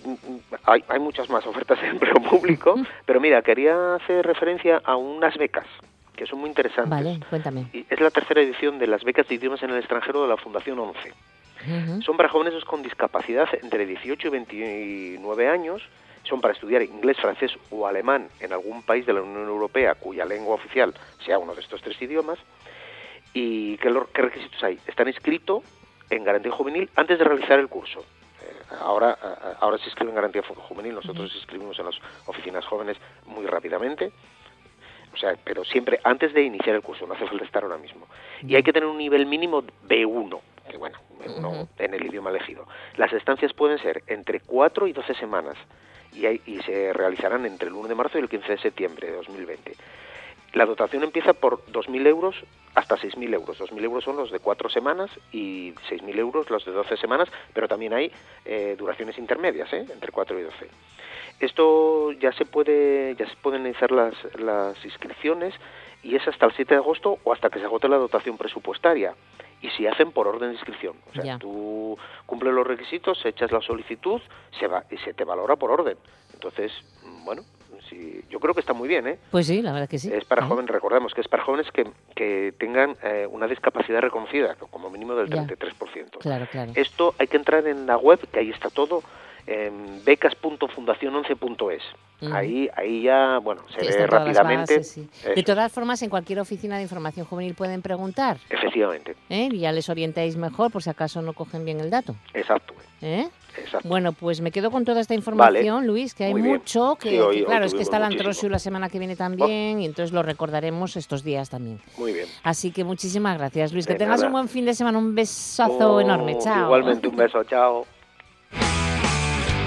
hay, hay muchas más ofertas de empleo público, pero mira, quería hacer referencia a unas becas que son muy interesantes. Vale, cuéntame. Y Es la tercera edición de las becas de idiomas en el extranjero de la Fundación 11. Ujú. Son para jóvenes con discapacidad entre 18 y 29 años. Son para estudiar inglés, francés o alemán en algún país de la Unión Europea cuya lengua oficial sea uno de estos tres idiomas. ¿Y qué, requisitos hay? Están inscritos en garantía juvenil antes de realizar el curso. Eh, ahora, ahora se inscribe en garantía juvenil, nosotros inscribimos en las oficinas jóvenes muy rápidamente. O sea, pero siempre antes de iniciar el curso, no hace falta estar ahora mismo. Y hay que tener un nivel mínimo B1, que bueno, B1 en el idioma elegido. Las estancias pueden ser entre 4 y 12 semanas y, hay- y se realizarán entre el 1 de marzo y el 15 de septiembre de 2020. La dotación empieza por 2.000 euros hasta 6.000 euros. 2.000 euros son los de 4 semanas y 6.000 euros los de 12 semanas, pero también hay eh, duraciones intermedias, ¿eh? entre 4 y 12. Esto ya se puede, ya se pueden iniciar las, las inscripciones y es hasta el 7 de agosto o hasta que se agote la dotación presupuestaria. Y si hacen por orden de inscripción. O sea, tú cumples los requisitos, echas la solicitud se va, y se te valora por orden. Entonces, bueno, sí, yo creo que está muy bien, ¿eh? Pues sí, la verdad que sí. Es para jóvenes, recordemos que es para jóvenes que, que tengan eh, una discapacidad reconocida, como mínimo del Ya. 33%. Claro, claro. Esto hay que entrar en la web, que ahí está todo, en becas.fundacion11.es. Ujú. Ahí, ahí ya, bueno, se Sí, ve rápidamente. bases, sí. Eso, De todas formas, en cualquier oficina de información juvenil pueden preguntar. efectivamente, ¿eh? Y ya les orientáis mejor por si acaso no cogen bien el dato. exacto. ¿eh? Exacto. Bueno, pues me quedo con toda esta información, Luis, que hay mucho, que, Sí, hoy- que hoy claro, es que está muchísimo. Antrosiu la semana que viene también, y entonces lo recordaremos estos días también. Muy bien. Así que muchísimas gracias, Luis. que tengas nada. un buen fin de semana, un besazo Oh, enorme. Chao. Igualmente, un beso, chao.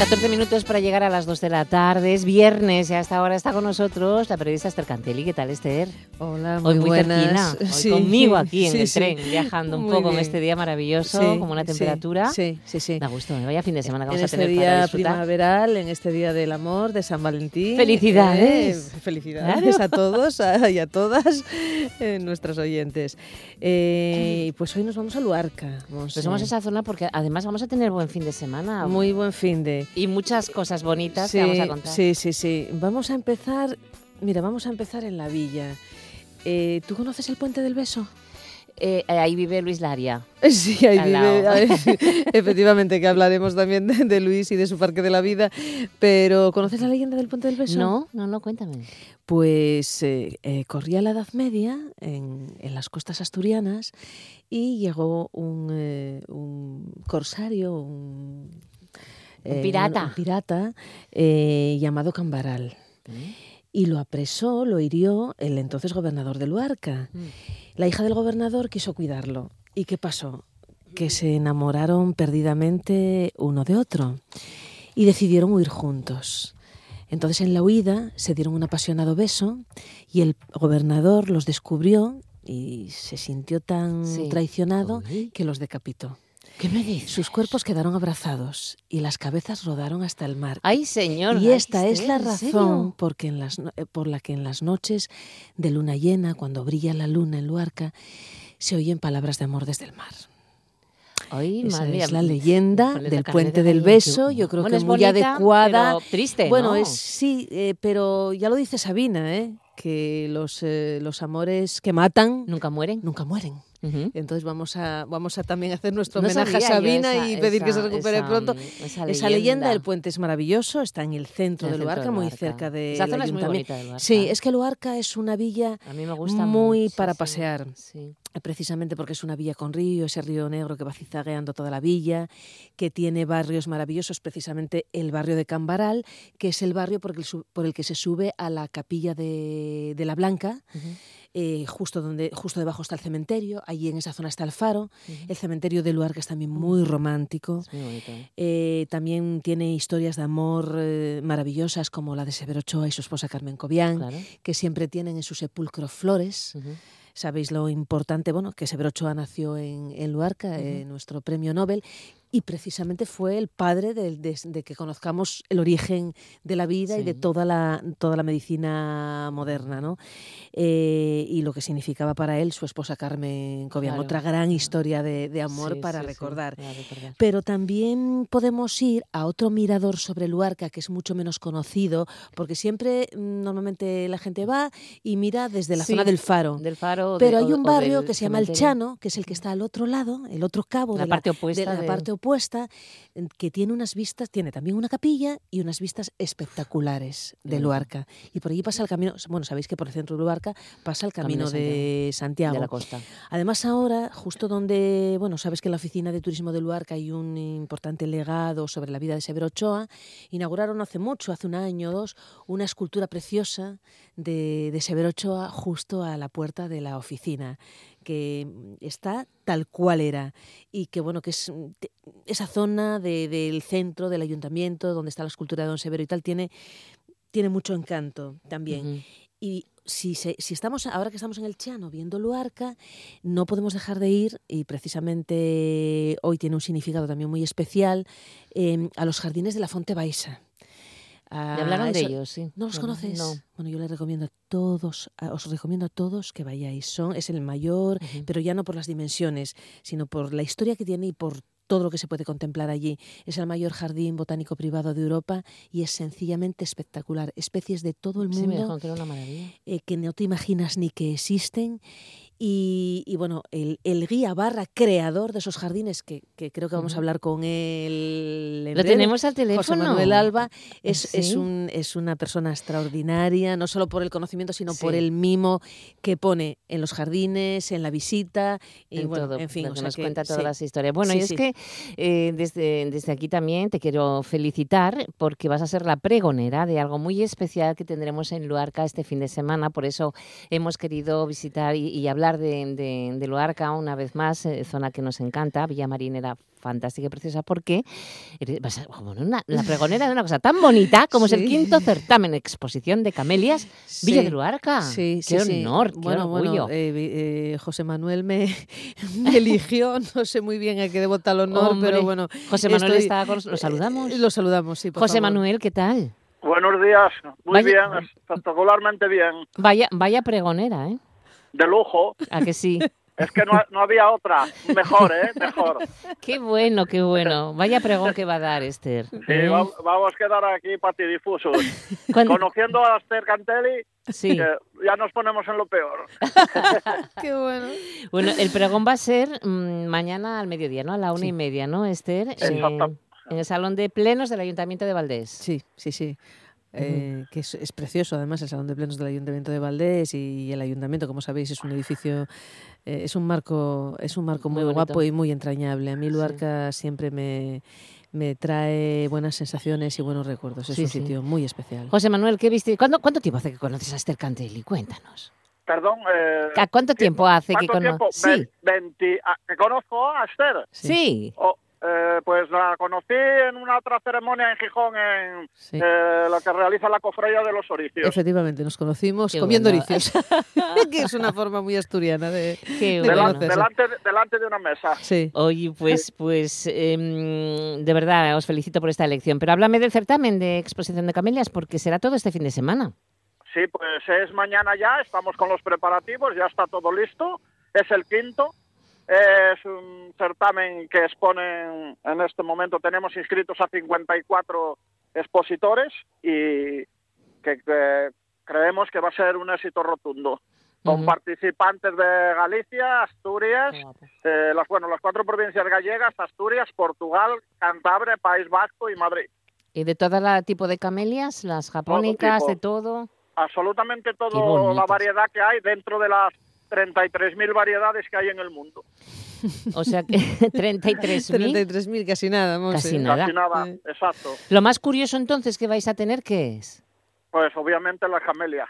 14 minutos para llegar a las 2 de la tarde. Es viernes y hasta ahora está con nosotros la periodista Esther Cantelli. ¿Qué tal, Esther? Hola, Hoy muy buenas. hoy Sí, conmigo aquí en sí, el sí. tren, viajando un Muy poco en este día maravilloso, como una temperatura. Sí, sí, sí. Da gusto, ¿eh? vaya fin de semana que en vamos a este tener para día disfrutar. primaveral, en este día del amor, de San Valentín. ¡Felicidades! Eh, felicidades Claro. a todos a- y a todas eh, nuestros oyentes. Eh, pues hoy nos vamos a Luarca. Vamos, Pues vamos a esa zona porque además vamos a tener buen fin de semana. Muy buen fin de. Y muchas cosas bonitas sí, que vamos a contar. Sí, sí, sí. Vamos a empezar, mira, vamos a empezar en la villa. Eh, ¿Tú conoces el Puente del Beso? Eh, ahí vive Luis Laria. Sí, ahí vive, efectivamente, que hablaremos también de, de Luis y de su Parque de la Vida. Pero, ¿conoces la leyenda del Puente del Beso? No, no, no, cuéntame. Pues eh, eh, corría la Edad Media en, en las costas asturianas y llegó un, eh, un corsario, un, Un pirata. un pirata eh, llamado Cambaral. Y lo apresó, lo hirió el entonces gobernador de Luarca. La hija del gobernador quiso cuidarlo. ¿Y qué pasó? Que se enamoraron perdidamente uno de otro y decidieron huir juntos. Entonces en la huida se dieron un apasionado beso y el gobernador los descubrió y se sintió tan Sí. traicionado que los decapitó. ¿Qué me dices? Sus cuerpos quedaron abrazados y las cabezas rodaron hasta el mar. Ay, señor. Y esta es la ¿en razón porque en las eh, por la que en las noches de luna llena, cuando brilla la luna en Luarca, se oyen palabras de amor desde el mar. Ay, Esa madre mía, es la leyenda pones la del puente de del beso, yo creo Bueno, que es muy bonita, adecuada. pero triste, Bueno, ¿no? es sí, eh, pero ya lo dice Sabina, ¿eh? Que los, eh, los amores que matan nunca mueren. Nunca mueren. Entonces vamos a vamos a también hacer nuestro No homenaje a Sabina esa- y pedir que se recupere esa- pronto. esa leyenda. leyenda. del puente es maravilloso, está en el centro En el de centro Luarca, de muy cerca de Esa zona es muy bonita de Luarca. Sí, es que Luarca es una villa A mí me gusta muy mucho, para sí, pasear. sí. Precisamente porque es una villa con río, ese río negro que va cizagueando toda la villa, que tiene barrios maravillosos, precisamente el barrio de Cambaral, que es el barrio por el, su- por el que se sube a la capilla de, de la Blanca, eh, justo, donde, justo debajo está el cementerio, allí en esa zona está el faro, el cementerio de Luarca es también muy romántico. Muy bonito. ¿eh? Eh, también tiene historias de amor maravillosas como la de Severo Ochoa y su esposa Carmen Cobian, Claro. que siempre tienen en su sepulcro flores. Sabéis lo importante, bueno, que Severo Ochoa nació en, en Luarca, eh, nuestro premio Nobel, y precisamente fue el padre de, de- de que conozcamos el origen de la vida y de toda la, toda la medicina moderna, ¿no? Eh, y lo que significaba para él su esposa Carmen Cobian. Claro. Otra gran historia de, de amor Sí, para sí, recordar. para recordar. Pero también podemos ir a otro mirador sobre Luarca que es mucho menos conocido, porque siempre mm, normalmente la gente va y mira desde la zona del faro. del faro Pero hay un barrio que se llama El. Chano, que es el que está al otro lado, el otro cabo La de parte la, opuesta de la parte opuesta, que tiene unas vistas, tiene también una capilla y unas vistas espectaculares de. Luarca. Y por allí pasa el camino, bueno, sabéis que por el centro de Luarca pasa el Camino camino, de de Santiago. De la costa. Además ahora, justo donde, bueno, sabes que en la oficina de turismo de Luarca hay un importante legado sobre la vida de Severo Ochoa, inauguraron hace mucho, hace un año o dos, una escultura preciosa de, de Severo Ochoa justo a la puerta de la oficina que mm, está tal cual era y que bueno que es mm, esa zona de- del centro del ayuntamiento donde está la escultura de Don Severo y tal tiene tiene mucho encanto también y si, se- si estamos, ahora que estamos en el Chano viendo Luarca, no podemos dejar de ir, y precisamente hoy tiene un significado también muy especial, eh, a los jardines de la Fonte Baixa. Me hablaron de ellos, sí. ¿No los Bueno, conoces? no. Bueno, yo les recomiendo a todos, a- os recomiendo a todos que vayáis. Son, es el mayor, pero ya no por las dimensiones, sino por la historia que tiene y por todo lo que se puede contemplar allí. Es el mayor jardín botánico privado de Europa y es sencillamente espectacular. Especies de todo el Sí, me mundo que era una maravilla. eh, que no te imaginas ni que existen. Y, y bueno, el, el guía barra creador de esos jardines, que, que creo que vamos a hablar con él. en Lo breve, tenemos al José teléfono. Manuel Alba es, ¿Sí? es, un, es una persona extraordinaria, no solo por el conocimiento, sino por el mimo que pone en los jardines, en la visita. Y en bueno, todo, en fin, o sea nos que cuenta todas sí. las historias. Bueno, y es que eh, desde, desde aquí también te quiero felicitar porque vas a ser la pregonera de algo muy especial que tendremos en Luarca este fin de semana. Por eso hemos querido visitar y, y hablar de, de- de Luarca una vez más, eh, zona que nos encanta, Villa Marinera fantástica y preciosa porque eres- vas a- bueno, una- la pregonera de una cosa tan bonita como es el Sí. quinto certamen exposición de camelias Villa Sí, de Luarca. Sí, sí, qué sí. honor, qué bueno, orgullo. Bueno, eh, eh, José Manuel me, me eligió, no sé muy bien a qué debo tal honor, Hombre, pero bueno. José Manuel estoy- está con- ¿lo saludamos? eh, Lo saludamos, sí, por José favor. Manuel, ¿qué tal? Buenos días, muy Vaya- bien, espectacularmente bien, Vaya, vaya pregonera, ¿eh? De lujo. ¿A que sí? Es que no, no había otra, mejor, ¿eh? Mejor. Qué bueno, qué bueno. Vaya pregón que va a dar, Esther. Sí, ¿eh? va- vamos a quedar aquí patidifusos. Cuando- Conociendo a Esther Cantelli, Sí. que ya nos ponemos en lo peor. Qué bueno. Bueno, el pregón va a ser mm, mañana al mediodía, ¿no? A la una y media, ¿no, Esther? Eh, Exacto. en el Salón de Plenos del Ayuntamiento de Valdés. Sí, sí, sí. Eh, que es, es precioso, además, el Salón de Plenos del Ayuntamiento de Valdés y el Ayuntamiento, como sabéis, es un edificio, eh, es un marco, es un marco muy, guapo y muy entrañable. A mí Luarca siempre me, me trae buenas sensaciones y buenos recuerdos. Es Sí, un sí. sitio muy especial. José Manuel, ¿qué viste? ¿Cuándo, ¿Cuánto tiempo hace que conoces a Esther Cantelli? Cuéntanos. Perdón. Eh, ¿A ¿Cuánto tiempo hace que ¿Cuánto conoces? tiempo? Sí. Ve- 20 ah, ¿Que conozco a Esther? Sí. Oh, eh, pues la conocí en una otra ceremonia en Gijón, en Sí. eh, lo que realiza la cofradía de los Oricios. Efectivamente, nos conocimos Qué comiendo bueno. oricios, que es una forma muy asturiana de, Qué de bueno. Delante, de- delante de una mesa. Sí. Oye, pues, pues em, de verdad os felicito por esta elección. Pero háblame del certamen de exposición de camelias, porque será todo este fin de semana. Sí, pues es mañana ya, estamos con los preparativos, ya está todo listo. Es el quinto. Es un certamen que exponen, en este momento tenemos inscritos a 54 expositores y que, que creemos que va a ser un éxito rotundo. Con Ujú. participantes de Galicia, Asturias, eh, las, bueno, las cuatro provincias gallegas, Asturias, Portugal, Cantabria, País Vasco y Madrid. ¿Y de todo la tipo de camelias? ¿Las japónicas, tipo. de todo? absolutamente toda la variedad que hay dentro de las 33.000 variedades que hay en el mundo. O sea, que 33.000. 33.000, casi nada, Monse. Casi nada. Casi nada, Eh. exacto. Lo más curioso entonces que vais a tener, ¿qué es? Pues obviamente la camelia.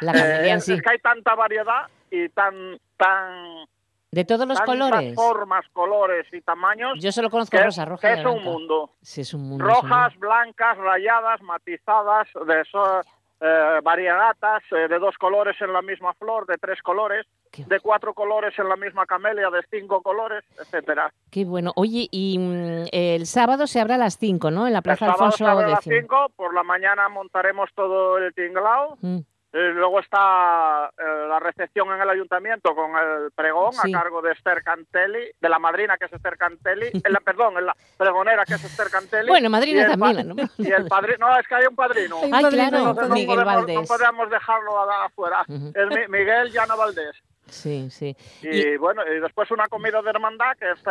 La camelia en Eh, sí. Es que hay tanta variedad y tan tan De todos los colores. formas, colores y tamaños. Yo solo conozco que, rosa, roja que y es un mundo. Sí, es un mundo. es un Rojas, blancas, rayadas, matizadas, de eso, eh, variegatas, eh, de dos colores en la misma flor, de tres colores, de cuatro colores en la misma camelia, de cinco colores, etcétera. Qué bueno. Oye, y mm, el sábado se abre a las 5, ¿no? En la El Plaza sábado Alfonso se abre a las. 5, por la mañana montaremos todo el tinglao. Mm. Eh, luego está eh, la recepción en el ayuntamiento con el pregón Sí. a cargo de Esther Cantelli, de la madrina que es Esther Cantelli, en la, perdón, en la pregonera que es Esther Cantelli. Bueno, madrina y también, ¿no? Y el padrino, no, es que hay un padrino. Hay un Ay, padrino, claro, no Miguel podemos, Valdés. No podemos dejarlo afuera. Es Mi- Miguel Llano Valdés. Sí, sí. Y, bueno, y después una comida de hermandad que este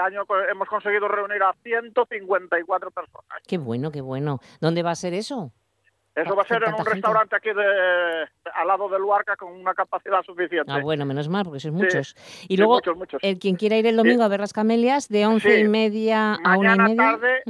año hemos conseguido reunir a 154 personas. Qué bueno, qué bueno. ¿Dónde va a ser eso? Eso va a ser en un restaurante aquí de, al lado del Luarca con una capacidad suficiente. Ah, bueno, menos mal, porque sois Sí, muchos. Y luego, muchos, muchos. el quien quiera ir el domingo a ver las camelias, de once Sí. y media a una y media. tarde,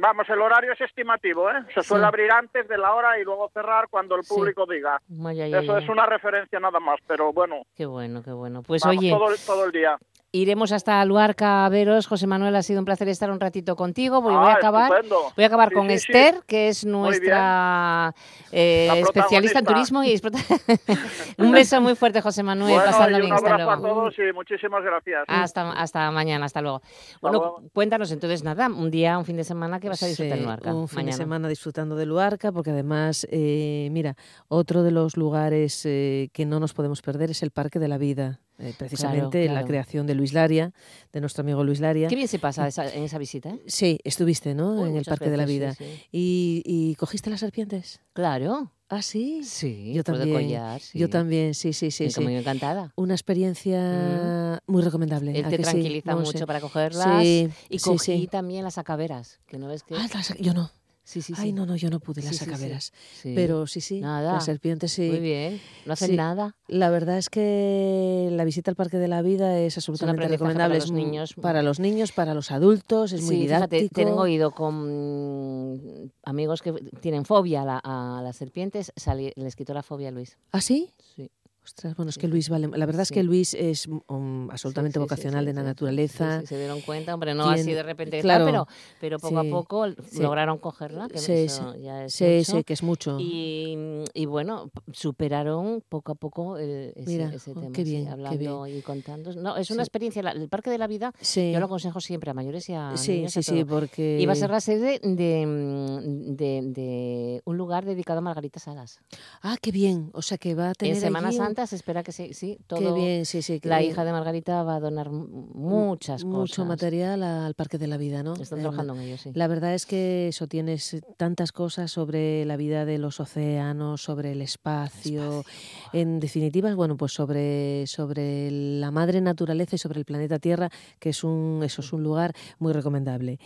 vamos, el horario es estimativo, ¿eh? Se suele abrir antes de la hora y luego cerrar cuando el público diga. Ay, ay, ay, Eso ay. es una referencia nada más, pero bueno, Qué bueno, qué bueno. Pues vamos oye, todo, todo el día. Iremos hasta Luarca a veros. José Manuel, ha sido un placer estar un ratito contigo. Voy, voy Ah, a acabar, estupendo. voy a acabar Sí, con sí, sí. Esther, que es nuestra eh, especialista en turismo. y un beso muy fuerte, José Manuel. bueno, Pasando bien. un Hasta abrazo a luego. todos y muchísimas gracias. Hasta, hasta mañana, hasta luego. bueno, luego. cuéntanos entonces nada, un día, un fin de semana que vas a disfrutar Sí, en Luarca. Un fin mañana. de semana disfrutando de Luarca, porque además, eh, mira, otro de los lugares eh, que no nos podemos perder es el Parque de la Vida. Eh, precisamente claro. la creación de Luis Laria, de nuestro amigo Luis Laria. Qué bien se pasa esa- en esa visita, ¿eh? Sí, estuviste, ¿no? Uy, en el Parque de la Vida. veces, sí, sí. ¿Y, y cogiste las serpientes? Claro. ¿Ah, sí? Sí, yo también. collar, sí. Yo también, sí, sí, sí. Y sí. como yo encantada. Una experiencia muy recomendable. Él ¿a te tranquiliza mucho para cogerlas. Sí, y cogí también las acaberas, que no ves que... Ah, las- yo no. Sí, sí, Ay, sí. no, no, yo no pude las sacaveras. Pero sí, sí, Nada. las serpientes sí. Muy bien. No hacen nada. La verdad es que la visita al Parque de la Vida es absolutamente recomendable. para los niños. Para los niños, para los adultos, es muy fíjate, didáctico. tengo ido con amigos que tienen fobia a, la- a las serpientes, salí- les quitó la fobia a Luis. ¿Ah, sí? Sí. Ostras, bueno, es que Luis vale. La verdad es que Luis es um, absolutamente Sí, sí, sí, vocacional sí, de la naturaleza. Se dieron cuenta, hombre, no así de repente, claro, pero, pero poco a poco lograron cogerla, que Sí, eso sí. ya es Sí, mucho. sí, que es mucho. Y, y bueno, superaron poco a poco el- ese, Mira, ese oh, tema, qué bien, qué hablando y contando. No, es una experiencia, la- el Parque de la Vida, Sí. yo lo aconsejo siempre a mayores y a Sí, niños, sí, a sí, porque- Iba a ser la sede de, mm, de, de un lugar dedicado a Margarita Salas. Ah, qué bien. O sea que va a tener En Semana allí Se espera que sí, sí todo. Qué bien, sí, sí. qué la bien. hija de Margarita va a donar muchas Mucho cosas. material al Parque de la Vida, ¿no? Están Eh, trabajando en ello, sí. La verdad es que eso tienes tantas cosas sobre la vida de los océanos, sobre el espacio, en definitiva, bueno, pues sobre, sobre la madre naturaleza y sobre el planeta Tierra, que es un, eso es un lugar muy recomendable.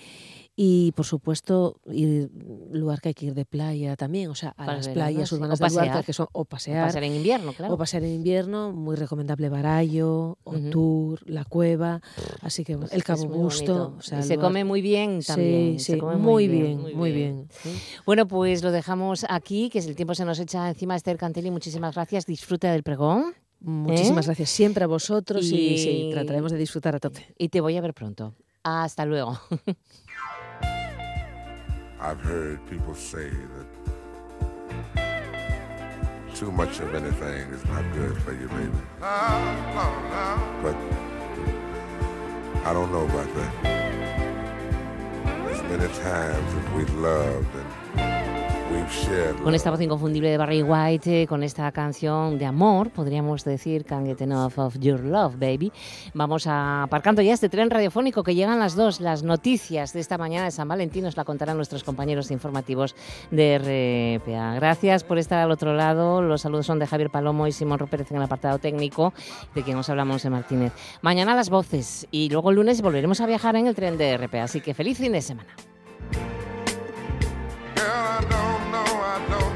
Y por supuesto, ir, lugar que hay que ir de playa también, o sea, a Para las verano, playas sí. urbanas O de Luarca, pasear. que son o pasear, pasear en invierno, claro. o pasear en invierno, muy recomendable Barallo, Ujú. Tour, La Cueva, así que bueno, el Cabo muy Busto, o sea, Y se lugar- come muy bien Sí, también. se sí, come muy bien, muy bien. Bueno, pues lo dejamos aquí, que el tiempo se nos echa encima. Esther Cantelli, muchísimas gracias. Disfruta del pregón. Muchísimas ¿eh? gracias siempre a vosotros y, sí, Y- trataremos de disfrutar a tope. Y te voy a ver pronto. Hasta luego. I've heard people say that too much of anything is not good for you, baby. But I don't know about that. As many times as we've loved and Con esta voz inconfundible de Barry White, eh, con esta canción de amor, podríamos decir Can't Get Enough of Your Love, Baby. Vamos a, aparcando ya este tren radiofónico que llegan las dos. Las noticias de esta mañana de San Valentín nos la contarán nuestros compañeros informativos de RPA. Gracias por estar al otro lado. Los saludos son de Javier Palomo y Simón Pérez en el apartado técnico, de quien nos hablamos de Martínez. Mañana las voces y luego el lunes volveremos a viajar en el tren de RPA. Así que feliz fin de semana. I know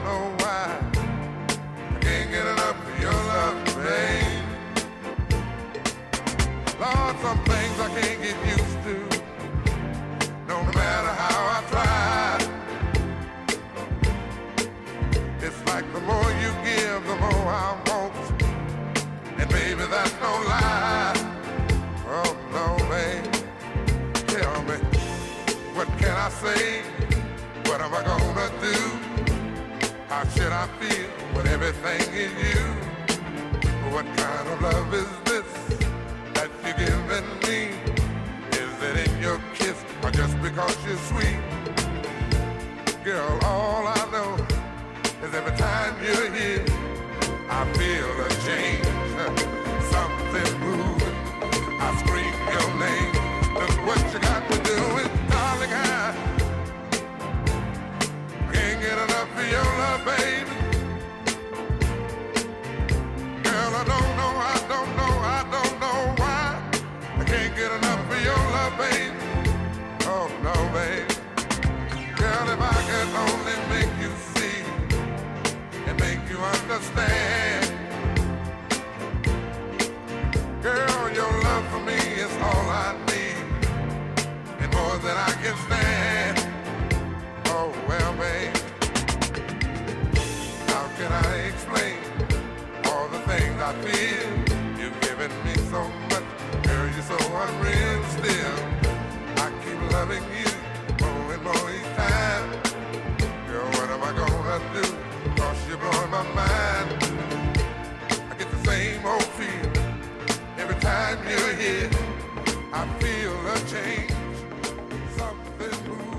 feel when everything is you? What kind of love is this that you're giving me? Is it in your kiss or just because you're sweet? Girl, all I know is every time you're here, I feel a change. Something moving. I scream your name. Look what you got to do is, darling, I can't get enough of your love, baby. Oh no, baby. Girl, if I could only make you see and make you understand. Girl, your love for me is all I need and more than I can stand. Oh well, babe. How can I explain all the things I feel? You've given me so much, you so hungry and still. I keep loving you more and more each time. Girl, what am I gonna do? Cause you're blowing my mind. I get the same old feeling every time you're here. I feel a change, something moves.